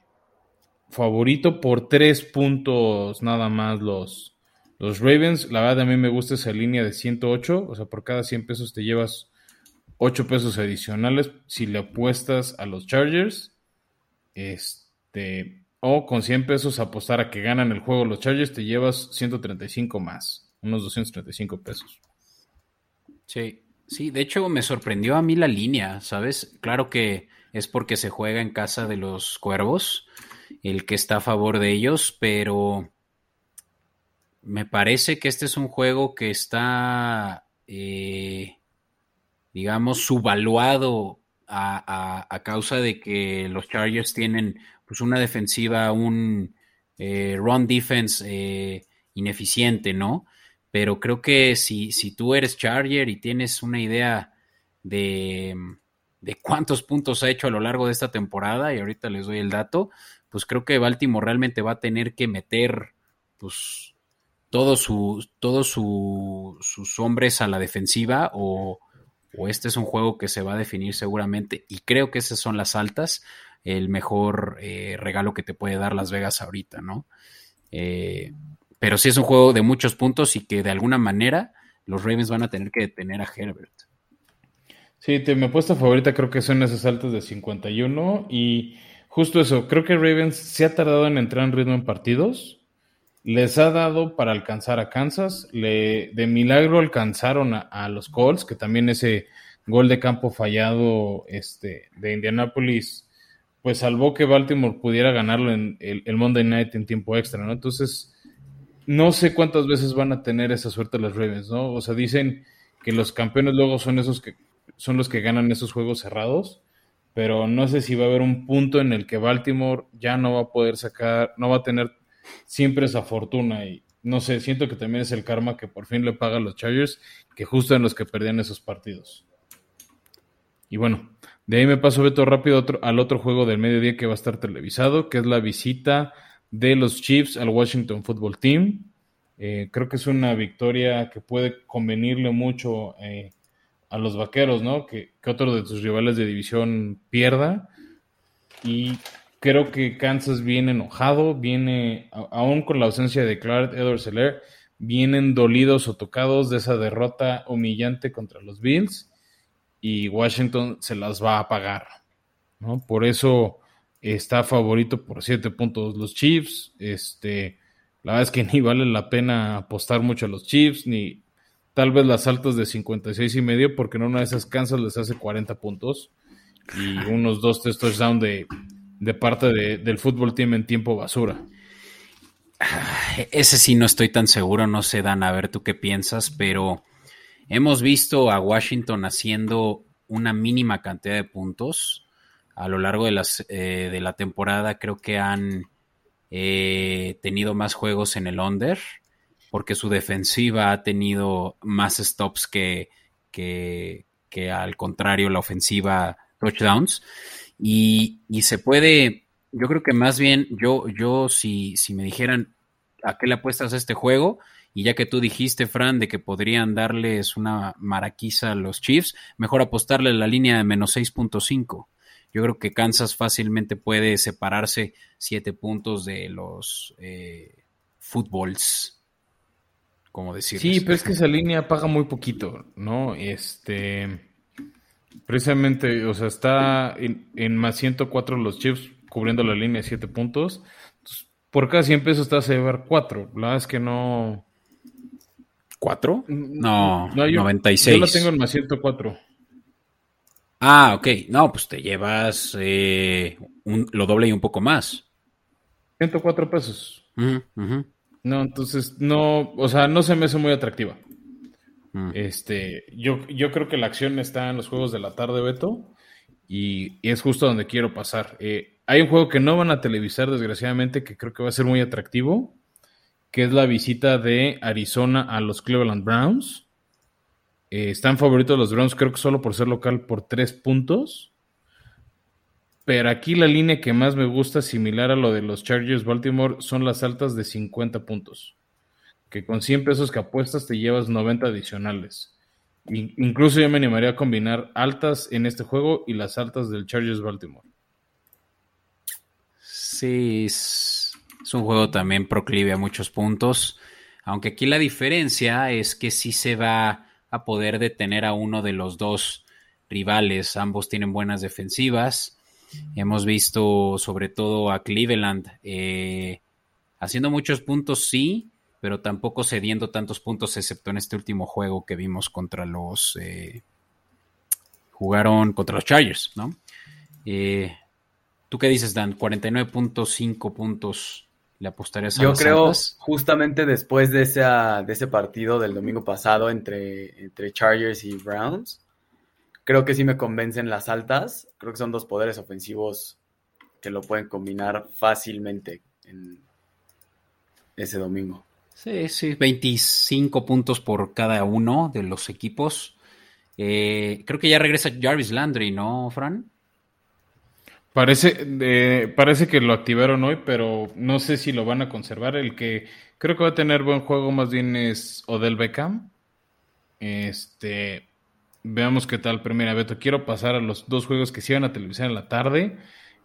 favorito por tres puntos nada más los, los Ravens. La verdad a mí me gusta esa línea de 108, o sea, por cada 100 pesos te llevas 8 pesos adicionales si le apuestas a los Chargers. Este, o con 100 pesos apostar a que ganan el juego los Chargers, te llevas 135 más, unos 235 pesos. Sí, sí, de hecho me sorprendió a mí la línea, ¿sabes? Claro que es porque se juega en casa de los cuervos, el que está a favor de ellos, pero me parece que este es un juego que está, eh, digamos, subvaluado a, causa de que los Chargers tienen pues una defensiva, un eh, run defense eh, ineficiente, ¿no? Pero creo que si, si tú eres Charger y tienes una idea de, de cuántos puntos ha hecho a lo largo de esta temporada, y ahorita les doy el dato, pues creo que Baltimore realmente va a tener que meter pues todos su, todos sus hombres a la defensiva o, o, este es un juego que se va a definir seguramente y creo que esas son las altas el mejor eh, regalo que te puede dar Las Vegas ahorita, ¿no? Eh, pero sí es un juego de muchos puntos y que de alguna manera los Ravens van a tener que detener a Herbert. Sí, te, mi apuesta favorita creo que son esas altas de 51 y justo eso, creo que Ravens se ha tardado en entrar en ritmo en partidos. Les ha dado para alcanzar a Kansas. Le, de milagro alcanzaron a, los Colts, que también ese gol de campo fallado este, de Indianapolis, pues salvó que Baltimore pudiera ganarlo en el, Monday Night en tiempo extra, ¿no? Entonces, no sé cuántas veces van a tener esa suerte los Ravens, ¿no? O sea, dicen que los campeones luego son esos que son los que ganan esos juegos cerrados, pero no sé si va a haber un punto en el que Baltimore ya no va a poder sacar, no va a tener siempre esa fortuna y no sé, siento que también es el karma que por fin le paga los Chargers, que justo en los que perdían esos partidos. Y bueno, de ahí me paso Beto rápido al otro juego del mediodía que va a estar televisado, que es la visita de los Chiefs al Washington Football Team. Eh, creo que es una victoria que puede convenirle mucho eh, a los vaqueros, ¿no? Que, que, otro de sus rivales de división pierda. Y Creo que Kansas viene enojado, viene, aún con la ausencia de Clark Edwards Seller, vienen dolidos o tocados de esa derrota humillante contra los Bills y Washington se las va a pagar. ¿no? Por eso está favorito por siete puntos los Chiefs. Este, la verdad es que ni vale la pena apostar mucho a los Chiefs, ni tal vez las altas de 56 y medio, porque en una de esas Kansas les hace 40 puntos y unos dos touchdowns de de parte del fútbol team en tiempo basura. Ese sí no estoy tan seguro, no sé, Dan, a ver tú qué piensas, pero hemos visto a Washington haciendo una mínima cantidad de puntos a lo largo de, las, eh, de la temporada. Creo que han eh, tenido más juegos en el under, porque su defensiva ha tenido más stops que, que, que al contrario la ofensiva touchdowns. Y, se puede, yo creo que más bien, yo, yo si, si me dijeran a qué le apuestas a este juego, y ya que tú dijiste, Fran, de que podrían darles una maraquiza a los Chiefs, mejor apostarle la línea de menos 6.5. Yo creo que Kansas fácilmente puede separarse siete puntos de los eh, fútbols, como decir. Sí, pero es que esa línea paga muy poquito, ¿no? Este Precisamente, o sea, está en, más 104 los Chiefs cubriendo la línea de 7 puntos. por cada 100 pesos estás a llevar 4. La verdad es que no. ¿4? No, no 96. Yo lo tengo en más 104. Ah, ok. No, pues te llevas eh, lo doble y un poco más. 104 pesos. No, entonces no, o sea, no se me hace muy atractiva. Mm. Este, yo, yo creo que la acción está en los juegos de la tarde, Beto, y, es justo donde quiero pasar. Eh, hay un juego que no van a televisar, desgraciadamente, que creo que va a ser muy atractivo, que es la visita de Arizona a los Cleveland Browns. Eh, están favoritos los Browns, creo que solo por ser local, por tres puntos. Pero aquí la línea que más me gusta, similar a lo de los Chargers Baltimore, son las altas de 50 puntos que con 100 pesos que apuestas te llevas 90 adicionales. incluso yo me animaría a combinar altas en este juego y las altas del Chargers Baltimore. Sí, es, un juego también proclive a muchos puntos. Aunque aquí la diferencia es que sí se va a poder detener a uno de los dos rivales. Ambos tienen buenas defensivas. Hemos visto sobre todo a Cleveland eh, haciendo muchos puntos, sí, pero tampoco cediendo tantos puntos, excepto en este último juego que vimos contra los. Eh, jugaron contra los Chargers, ¿no? Eh, ¿Tú qué dices, Dan? 49.5 puntos le apostarías a Yo creo, justamente después de, de ese partido del domingo pasado entre, entre Chargers y Browns, creo que sí me convencen las altas. Creo que son dos poderes ofensivos que lo pueden combinar fácilmente en ese domingo. Sí, sí, 25 puntos por cada uno de los equipos. Eh, creo que ya regresa Jarvis Landry, ¿no, Fran? Parece, parece que lo activaron hoy, pero no sé si lo van a conservar. El que creo que va a tener buen juego más bien es Odell Beckham. Este, veamos qué tal. Primera, Beto, quiero pasar a los dos juegos que se iban a televisión en la tarde.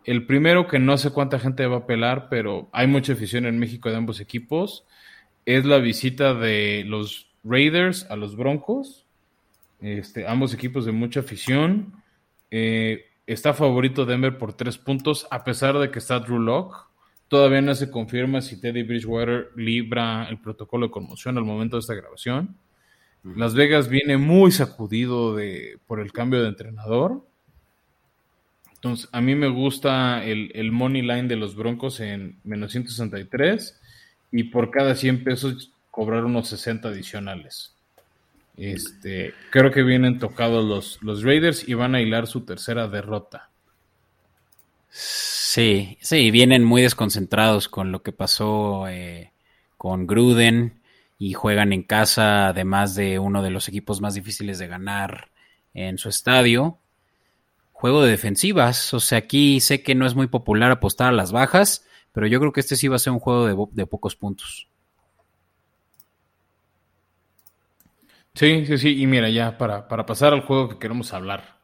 El primero que no sé cuánta gente va a pelar, pero hay mucha afición en México de ambos equipos es la visita de los Raiders a los Broncos. Este, ambos equipos de mucha afición. Eh, está favorito Denver por tres puntos, a pesar de que está Drew Locke. Todavía no se confirma si Teddy Bridgewater libra el protocolo de conmoción al momento de esta grabación. Las Vegas viene muy sacudido de, por el cambio de entrenador. Entonces, a mí me gusta el, el money line de los Broncos en menos 163 y por cada 100 pesos cobrar unos 60 adicionales. Este, creo que vienen tocados los, los Raiders y van a hilar su tercera derrota. Sí, sí, vienen muy desconcentrados con lo que pasó eh, con Gruden y juegan en casa, además de uno de los equipos más difíciles de ganar en su estadio. Juego de defensivas, o sea, aquí sé que no es muy popular apostar a las bajas, pero yo creo que este sí va a ser un juego de, de pocos puntos. Sí, sí, sí, y mira, ya para, para pasar al juego que queremos hablar.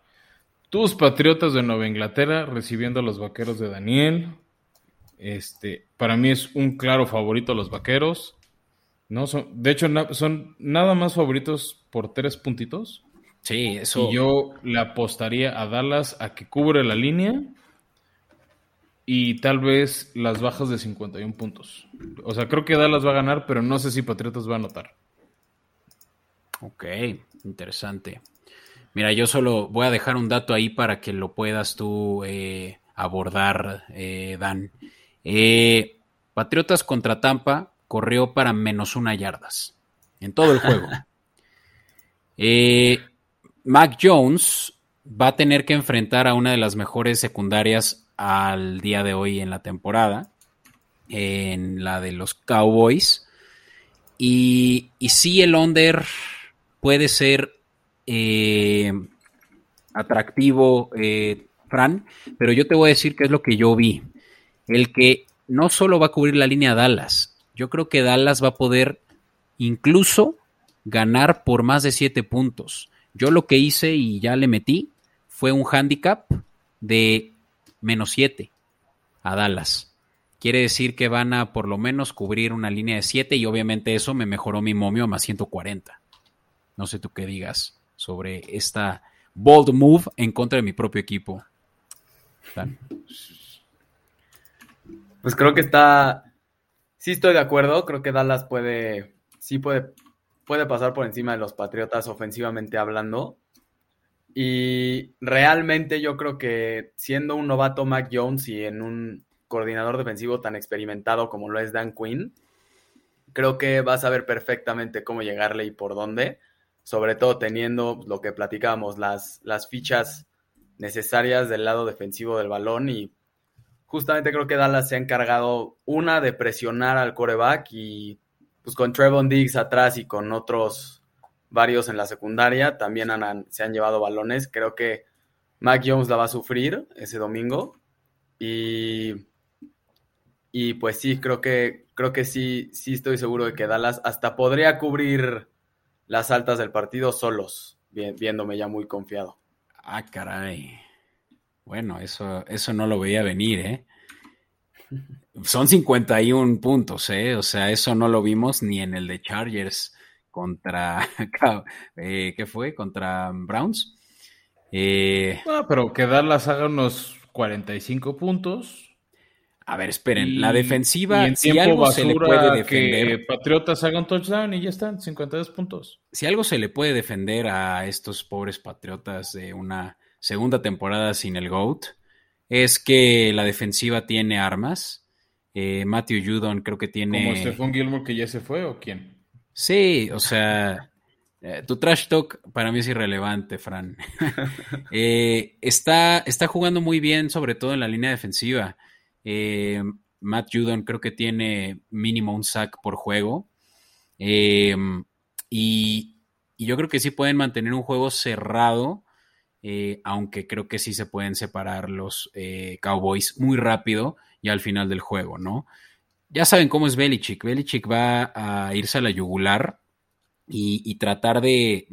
Tus Patriotas de Nueva Inglaterra recibiendo a los Vaqueros de Daniel. Este, para mí es un claro favorito los Vaqueros. No son, de hecho, son nada más favoritos por tres puntitos. Sí, eso. Y yo le apostaría a Dallas a que cubre la línea y tal vez las bajas de 51 puntos. O sea, creo que Dallas va a ganar, pero no sé si Patriotas va a anotar. Ok, interesante. Mira, yo solo voy a dejar un dato ahí para que lo puedas tú eh, abordar, eh, Dan. Eh, Patriotas contra Tampa corrió para menos una yardas en todo el juego. Mac Jones va a tener que enfrentar a una de las mejores secundarias al día de hoy en la temporada, en la de los Cowboys. Y, y sí, el under puede ser eh, atractivo, eh, Fran, pero yo te voy a decir qué es lo que yo vi. El que no solo va a cubrir la línea Dallas, yo creo que Dallas va a poder incluso ganar por más de 7 puntos. Yo lo que hice y ya le metí fue un handicap de menos 7 a Dallas. Quiere decir que van a por lo menos cubrir una línea de 7 y obviamente eso me mejoró mi momio a más 140. No sé tú qué digas sobre esta bold move en contra de mi propio equipo. Pues creo que está. Sí, estoy de acuerdo. Creo que Dallas puede. Sí, puede, puede pasar por encima de los Patriotas ofensivamente hablando. Y realmente yo creo que siendo un novato Mac Jones y en un coordinador defensivo tan experimentado como lo es Dan Quinn, creo que va a saber perfectamente cómo llegarle y por dónde sobre todo teniendo lo que platicábamos, las, las fichas necesarias del lado defensivo del balón y justamente creo que Dallas se ha encargado una de presionar al coreback y pues con Trevon Diggs atrás y con otros varios en la secundaria también se han llevado balones. Creo que Mac Jones la va a sufrir ese domingo y, y pues sí, creo que, creo que sí, sí estoy seguro de que Dallas hasta podría cubrir las altas del partido solos, viéndome ya muy confiado. Ah, caray. Bueno, eso, eso no lo veía venir, ¿eh? Son 51 puntos, ¿eh? O sea, eso no lo vimos ni en el de Chargers contra, eh, ¿qué fue? Contra Browns. Eh, ah, pero que Dallas haga unos 45 puntos, a ver, esperen, la defensiva, si algo se le puede defender. Que Patriotas hagan touchdown y ya están, 52 puntos. Si algo se le puede defender a estos pobres Patriotas de una segunda temporada sin el GOAT, es que la defensiva tiene armas. Eh, Matthew Judon creo que tiene. ¿Como Stephon Gilmore que ya se fue o quién? Sí, o sea. Eh, tu trash talk para mí es irrelevante, Fran. Eh, está, está jugando muy bien, sobre todo en la línea defensiva. Eh, Matt Judon creo que tiene mínimo un sack por juego. Eh, y, yo creo que sí pueden mantener un juego cerrado, aunque creo que sí se pueden separar los Cowboys muy rápido y al final del juego, ¿no? Ya saben cómo es Belichick. Belichick va a irse a la yugular y, tratar de,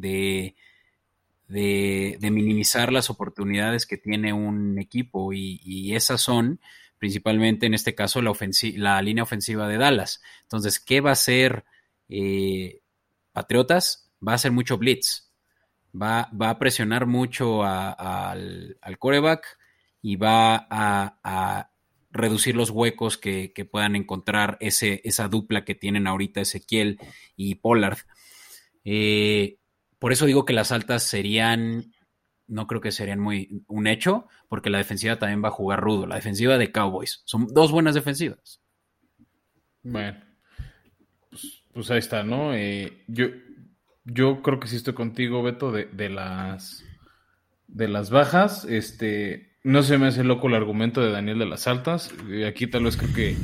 de, minimizar las oportunidades que tiene un equipo y esas son principalmente en este caso la, línea ofensiva de Dallas. Entonces, ¿qué va a hacer eh, Patriotas? Va a hacer mucho blitz, va, va a presionar mucho al, coreback y va a, reducir los huecos que, puedan encontrar ese, esa dupla que tienen ahorita Ezequiel y Pollard. Eh, por eso digo que las altas serían, no creo que serían muy un hecho, porque la defensiva también va a jugar rudo. La defensiva de Cowboys. Son dos buenas defensivas. Bueno, pues, pues ahí está, ¿no? Eh, yo, yo creo que sí estoy contigo, Beto, de, de las de las bajas. Este, no se me hace loco el argumento de Daniel de las altas. Aquí tal vez creo que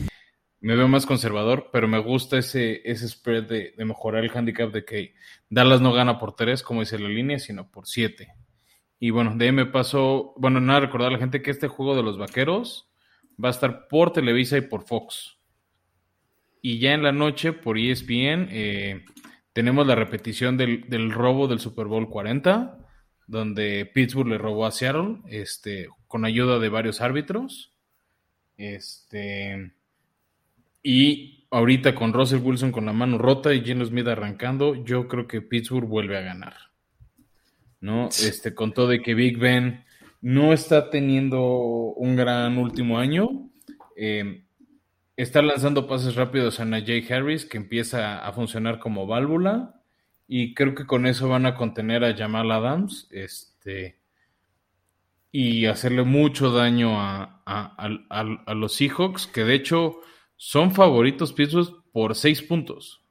me veo más conservador, pero me gusta ese, ese spread de, mejorar el handicap de que Dallas no gana por tres, como dice la línea, sino por siete. Y bueno, de ahí me pasó, bueno, nada, recordar a la gente que este juego de los vaqueros va a estar por Televisa y por Fox. Y ya en la noche por ESPN eh, tenemos la repetición del, del robo del Super Bowl 40 donde Pittsburgh le robó a Seattle, este, con ayuda de varios árbitros. Este, y ahorita con Russell Wilson con la mano rota y Geno Smith arrancando, yo creo que Pittsburgh vuelve a ganar. ¿No? Este, con todo de que Big Ben no está teniendo un gran último año. Eh, está lanzando pases rápidos a Najee Harris, que empieza a funcionar como válvula y creo que con eso van a contener a Jamal Adams este, y hacerle mucho daño a, los Seahawks, que de hecho son favoritos Pittsburgh por seis puntos.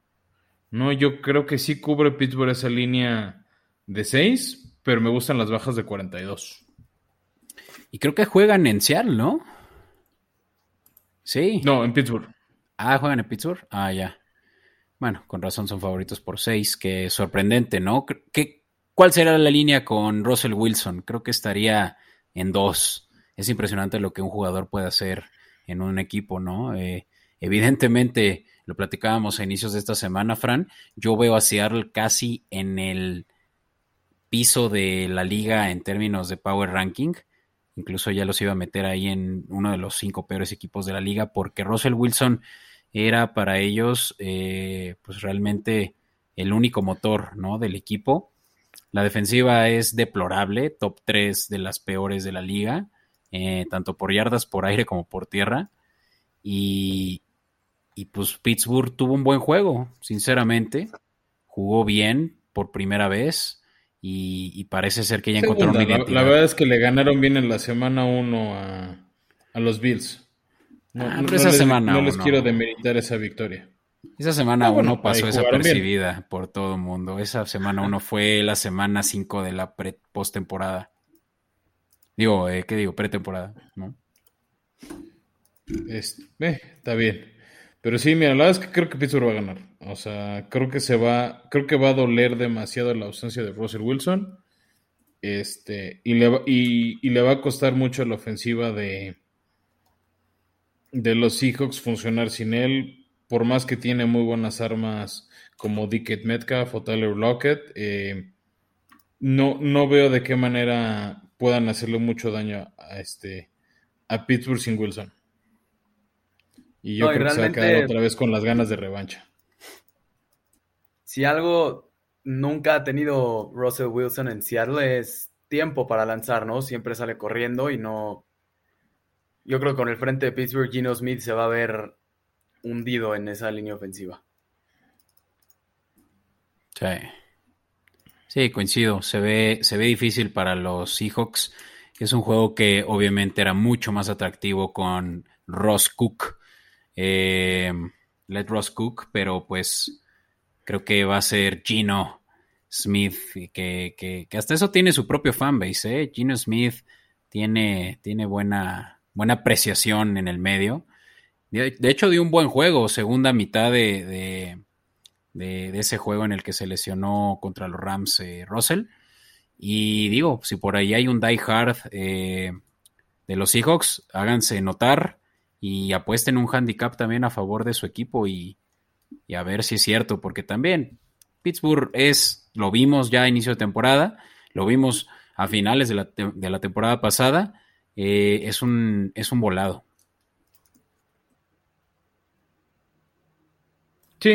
No, yo creo que sí cubre Pittsburgh esa línea de seis, pero me gustan las bajas de 42. Y creo que juegan en Seattle, ¿no? Sí. No, en Pittsburgh. Ah, juegan en Pittsburgh. Ah, ya. Bueno, con razón son favoritos por seis, que sorprendente, ¿no? ¿Qué, ¿Cuál será la línea con Russell Wilson? Creo que estaría en dos. Es impresionante lo que un jugador puede hacer en un equipo, ¿no? Eh, evidentemente, lo platicábamos a inicios de esta semana, Fran, yo veo a Seattle casi en el piso de la liga en términos de power ranking. Incluso ya los iba a meter ahí en uno de los cinco peores equipos de la liga porque Russell Wilson era para ellos eh, pues realmente el único motor ¿no? del equipo. La defensiva es deplorable, top 3 de las peores de la liga, eh, tanto por yardas por aire como por tierra. Y, y pues Pittsburgh tuvo un buen juego, sinceramente. Jugó bien por primera vez y, parece ser que ya encontraron una identidad. La, verdad es que le ganaron bien en la semana 1 a, a los Bills. No, ah, esa semana no les quiero demeritar esa victoria. Esa semana ah, uno pasó desapercibida por todo el mundo. Esa semana uno fue la semana 5 de la postemporada. Digo, eh, ¿qué digo? Pretemporada, ¿no? eh, está bien. Pero sí, mira, la verdad es que creo que Pittsburgh va a ganar. O sea, creo que se va, creo que va a doler demasiado la ausencia de Russell Wilson. Este, y le, y le va a costar mucho la ofensiva de, de los Seahawks funcionar sin él, por más que tiene muy buenas armas como Dickett Metcalf o Tyler Lockett, eh, no, no veo de qué manera puedan hacerle mucho daño a este a Pittsburgh sin Wilson. Y yo creo que se va a quedar otra vez con las ganas de revancha. Si algo nunca ha tenido Russell Wilson en Seattle es tiempo para lanzar, ¿no? Siempre sale corriendo y no, yo creo que con el frente de Pittsburgh, Gino Smith se va a ver hundido en esa línea ofensiva. Sí. Sí, coincido. Se ve, se ve difícil para los Seahawks. Es un juego que obviamente era mucho más atractivo con Ross Cook. Eh, let Ross Cook, pero pues creo que va a ser Gino Smith, que, que, que hasta eso tiene su propio fanbase. ¿eh? Gino Smith tiene, tiene buena, buena apreciación en el medio. De, hecho, dio un buen juego, segunda mitad de, de, ese juego en el que se lesionó contra los Rams eh, Russell. Y digo, si por ahí hay un die hard eh, de los Seahawks, háganse notar y apuesten un handicap también a favor de su equipo y, y a ver si es cierto, porque también Pittsburgh es, lo vimos ya a inicio de temporada, lo vimos a finales de la, de la temporada pasada eh, es, un, es un volado. Sí,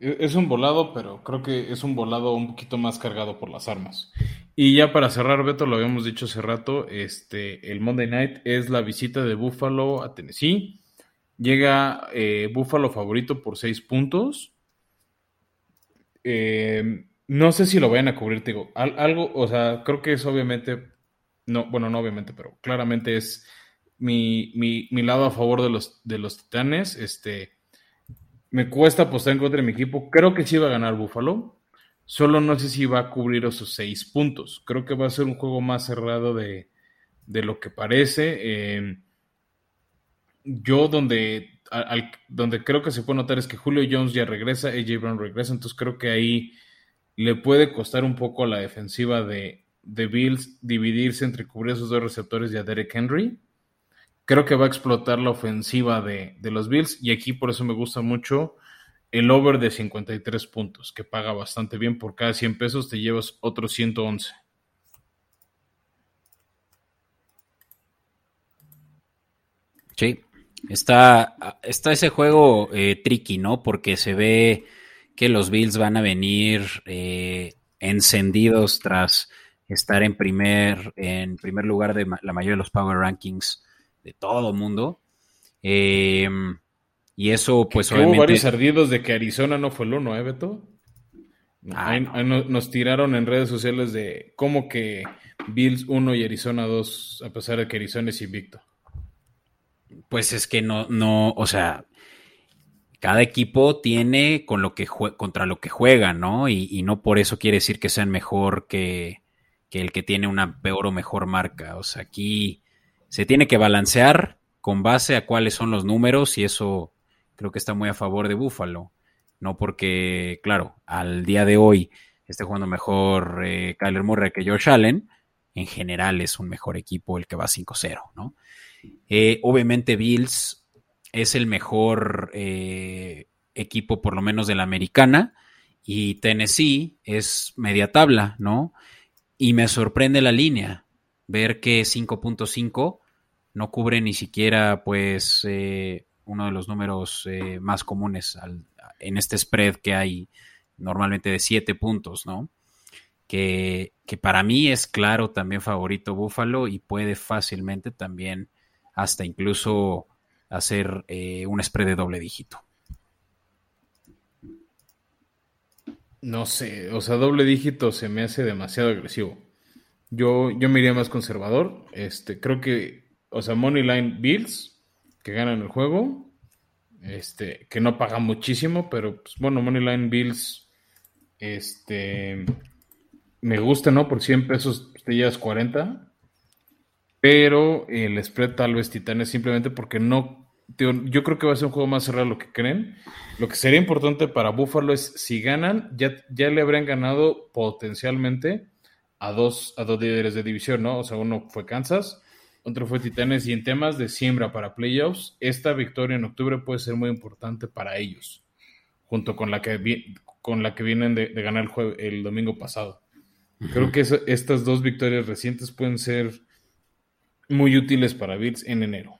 e, es un volado, pero creo que es un volado un poquito más cargado por las armas. Y ya para cerrar, Beto, lo habíamos dicho hace rato, este, el Monday Night es la visita de Buffalo a Tennessee. Llega eh, Buffalo favorito por seis puntos. Eh, no sé si lo vayan a cubrir, te digo, algo, o sea, creo que es obviamente, no, bueno, no obviamente, pero claramente es mi, mi, lado a favor de los, de los Titanes. Este, me cuesta apostar en contra de mi equipo. Creo que sí va a ganar Buffalo. Solo no sé si va a cubrir esos seis puntos. Creo que va a ser un juego más cerrado de, lo que parece. Em, yo donde, donde creo que se puede notar es que Julio Jones ya regresa, AJ Brown regresa, entonces creo que ahí le puede costar un poco a la defensiva de, de Bills dividirse entre cubrir esos dos receptores y a Derek Henry creo que va a explotar la ofensiva de, los Bills y aquí por eso me gusta mucho el over de 53 puntos, que paga bastante bien. Por cada 100 pesos te llevas otros 111. Sí, está, está ese juego eh, tricky, ¿no? Porque se ve que los Bills van a venir eh, encendidos tras estar en primer, en primer lugar de la mayoría de los Power Rankings de todo mundo. Em, y eso, pues obviamente. Hubo varios ardidos de que Arizona no fue el uno, ¿eh, Beto? Ah, nos tiraron en redes sociales de cómo que Bills 1 y Arizona 2, a pesar de que Arizona es invicto. Pues es que no, no, o sea, cada equipo tiene con lo que contra lo que juega, ¿no? Y, no por eso quiere decir que sean mejor que, que, el que tiene una peor o mejor marca. O sea, aquí se tiene que balancear con base a cuáles son los números y eso creo que está muy a favor de Buffalo. No porque, claro, al día de hoy esté jugando mejor eh, Kyler Murray que Josh Allen, en general es un mejor equipo el que va 5-0, ¿no? Eh, obviamente Bills es el mejor eh, equipo por lo menos de la americana y Tennessee es media tabla, ¿no? Y me sorprende la línea ver que 5.5 no cubre ni siquiera pues eh, uno de los números eh, más comunes en este spread que hay normalmente de 7 puntos, ¿no? Que, para mí es claro también favorito Búfalo y puede fácilmente también hasta incluso hacer eh, un spread de doble dígito. No sé, o sea, doble dígito se me hace demasiado agresivo. Yo, yo me iría más conservador. Este, creo que, o sea, Moneyline Bills, que ganan el juego. Este, que no paga muchísimo, pero pues, bueno, Moneyline Bills, este, me gusta, ¿no? Por 100 pesos te llevas 40. Pero el spread tal vez Titanes simplemente porque no. Yo creo que va a ser un juego más cerrado de lo que creen. Lo que sería importante para Buffalo es si ganan, ya, ya le habrían ganado potencialmente a dos, a dos líderes de división, ¿no? O sea, uno fue Kansas, otro fue Titanes, y en temas de siembra para playoffs, esta victoria en octubre puede ser muy importante para ellos, junto con la que, con la que vienen de, ganar el, el domingo pasado. Creo que estas dos victorias recientes pueden ser muy útiles para Bills en enero.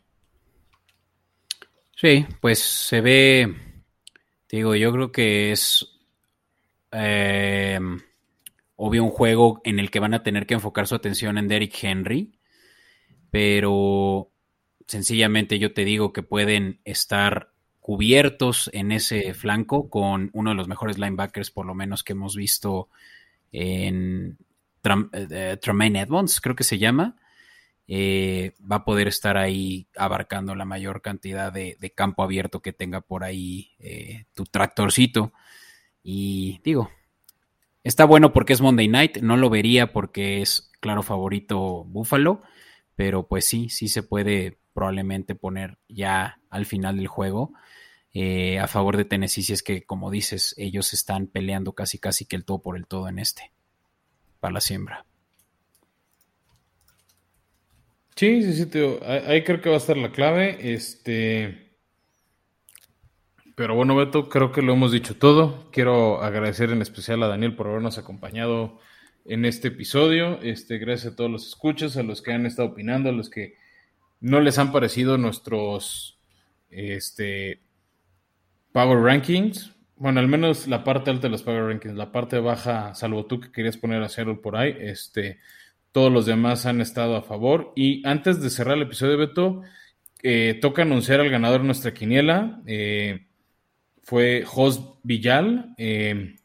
Sí, pues se ve, digo, yo creo que es... Eh, obvio un juego en el que van a tener que enfocar su atención en Derrick Henry, pero sencillamente yo te digo que pueden estar cubiertos en ese flanco con uno de los mejores linebackers por lo menos que hemos visto en eh, Tremaine Edmonds, creo que se llama. Eh, va a poder estar ahí abarcando la mayor cantidad de, campo abierto que tenga por ahí eh, tu tractorcito. Y digo, Está bueno porque es Monday Night, no lo vería porque es claro favorito Buffalo, pero pues sí, sí se puede probablemente poner ya al final del juego eh, a favor de Tennessee es que, como dices, ellos están peleando casi casi que el todo por el todo en este, para la siembra. Sí, sí, sí, tío. Ahí creo que va a estar la clave. Este. Pero bueno, Beto, creo que lo hemos dicho todo. Quiero agradecer en especial a Daniel por habernos acompañado en este episodio. Este, gracias a todos los escuchas, a los que han estado opinando, a los que no les han parecido nuestros este, Power Rankings. bueno, al menos la parte alta de los Power Rankings, la parte baja, salvo tú que querías poner a cero por ahí, este, todos los demás han estado a favor. Y antes de cerrar el episodio, Beto, eh, toca anunciar al ganador de nuestra quiniela. Eh, fue Jos Villal. Eh,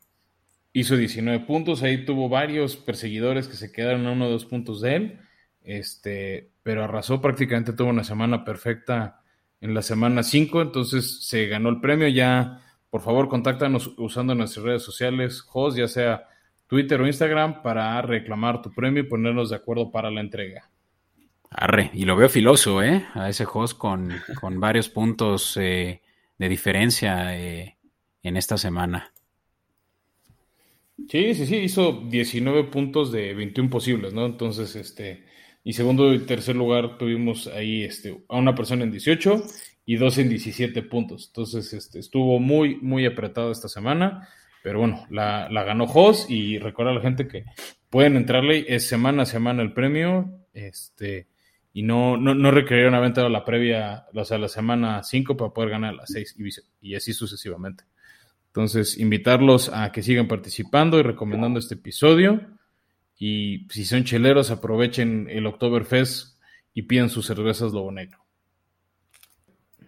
hizo 19 puntos. Ahí tuvo varios perseguidores que se quedaron a uno o dos puntos de él. Este, pero arrasó prácticamente, tuvo una semana perfecta en la semana 5. Entonces se ganó el premio ya por favor, contáctanos usando nuestras redes sociales, host, ya sea Twitter o Instagram, para reclamar tu premio y ponernos de acuerdo para la entrega. Arre, y lo veo filoso, ¿eh? A ese host con, varios puntos eh, de diferencia eh, en esta semana. Sí, sí, sí, hizo 19 puntos de 21 posibles, ¿no? Entonces, este, y segundo y tercer lugar tuvimos ahí este, a una persona en 18 y dos en 17 puntos. Entonces este, estuvo muy, muy apretado esta semana. Pero bueno, la, ganó Jos y recuerda a la gente que pueden entrarle, es semana a semana el premio. Este, y no, no, no requerieron haber entrado la previa, o sea, la semana 5 para poder ganar las 6 y, y así sucesivamente. Entonces, invitarlos a que sigan participando y recomendando este episodio. Y si son cheleros, aprovechen el Oktoberfest y pidan sus cervezas Lobo Negro.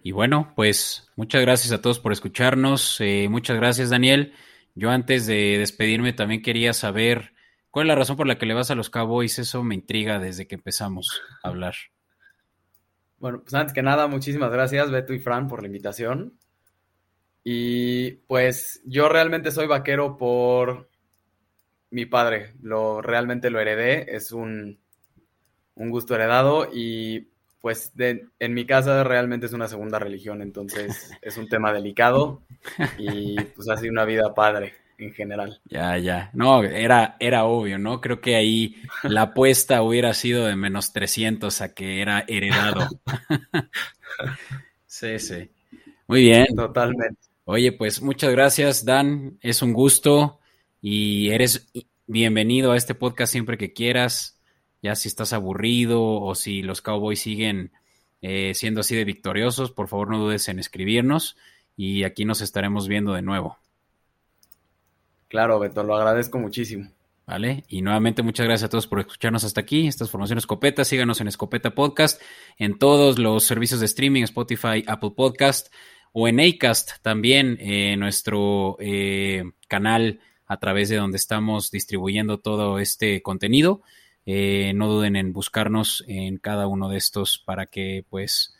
Y bueno, pues muchas gracias a todos por escucharnos. Eh, muchas gracias, Daniel. Yo antes de despedirme también quería saber cuál es la razón por la que le vas a los Cowboys. Eso me intriga desde que empezamos a hablar. Bueno, pues antes que nada, muchísimas gracias, Beto y Fran, por la invitación. Y pues yo realmente soy vaquero por mi padre. Lo realmente lo heredé. Es un, un gusto heredado y pues en mi casa realmente es una segunda religión, entonces es un tema delicado y pues ha sido una vida padre en general. Ya, ya. No, era, era obvio, ¿no? Creo que ahí la apuesta hubiera sido de menos 300 a que era heredado. sí, sí. Muy bien. Totalmente. Oye, pues muchas gracias, Dan. Es un gusto y eres bienvenido a este podcast siempre que quieras ya si estás aburrido o si los Cowboys siguen eh, siendo así de victoriosos, por favor no dudes en escribirnos y aquí nos estaremos viendo de nuevo. Claro, Beto, lo agradezco muchísimo. ¿Vale? Y nuevamente muchas gracias a todos por escucharnos hasta aquí. Estas formaciones Escopeta, síganos en Escopeta Podcast, en todos los servicios de streaming, Spotify, Apple Podcast o en Acast también, eh, nuestro eh, canal a través de donde estamos distribuyendo todo este contenido. Eh, no duden en buscarnos en cada uno de estos para que pues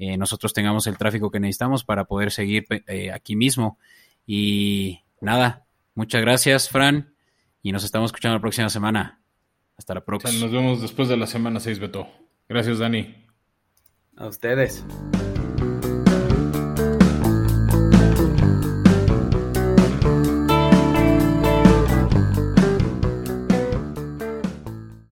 eh, nosotros tengamos el tráfico que necesitamos para poder seguir eh, aquí mismo. Y nada, muchas gracias Fran y nos estamos escuchando la próxima semana. Hasta la próxima. Nos vemos después de la semana 6, Beto. Gracias, Dani. A ustedes.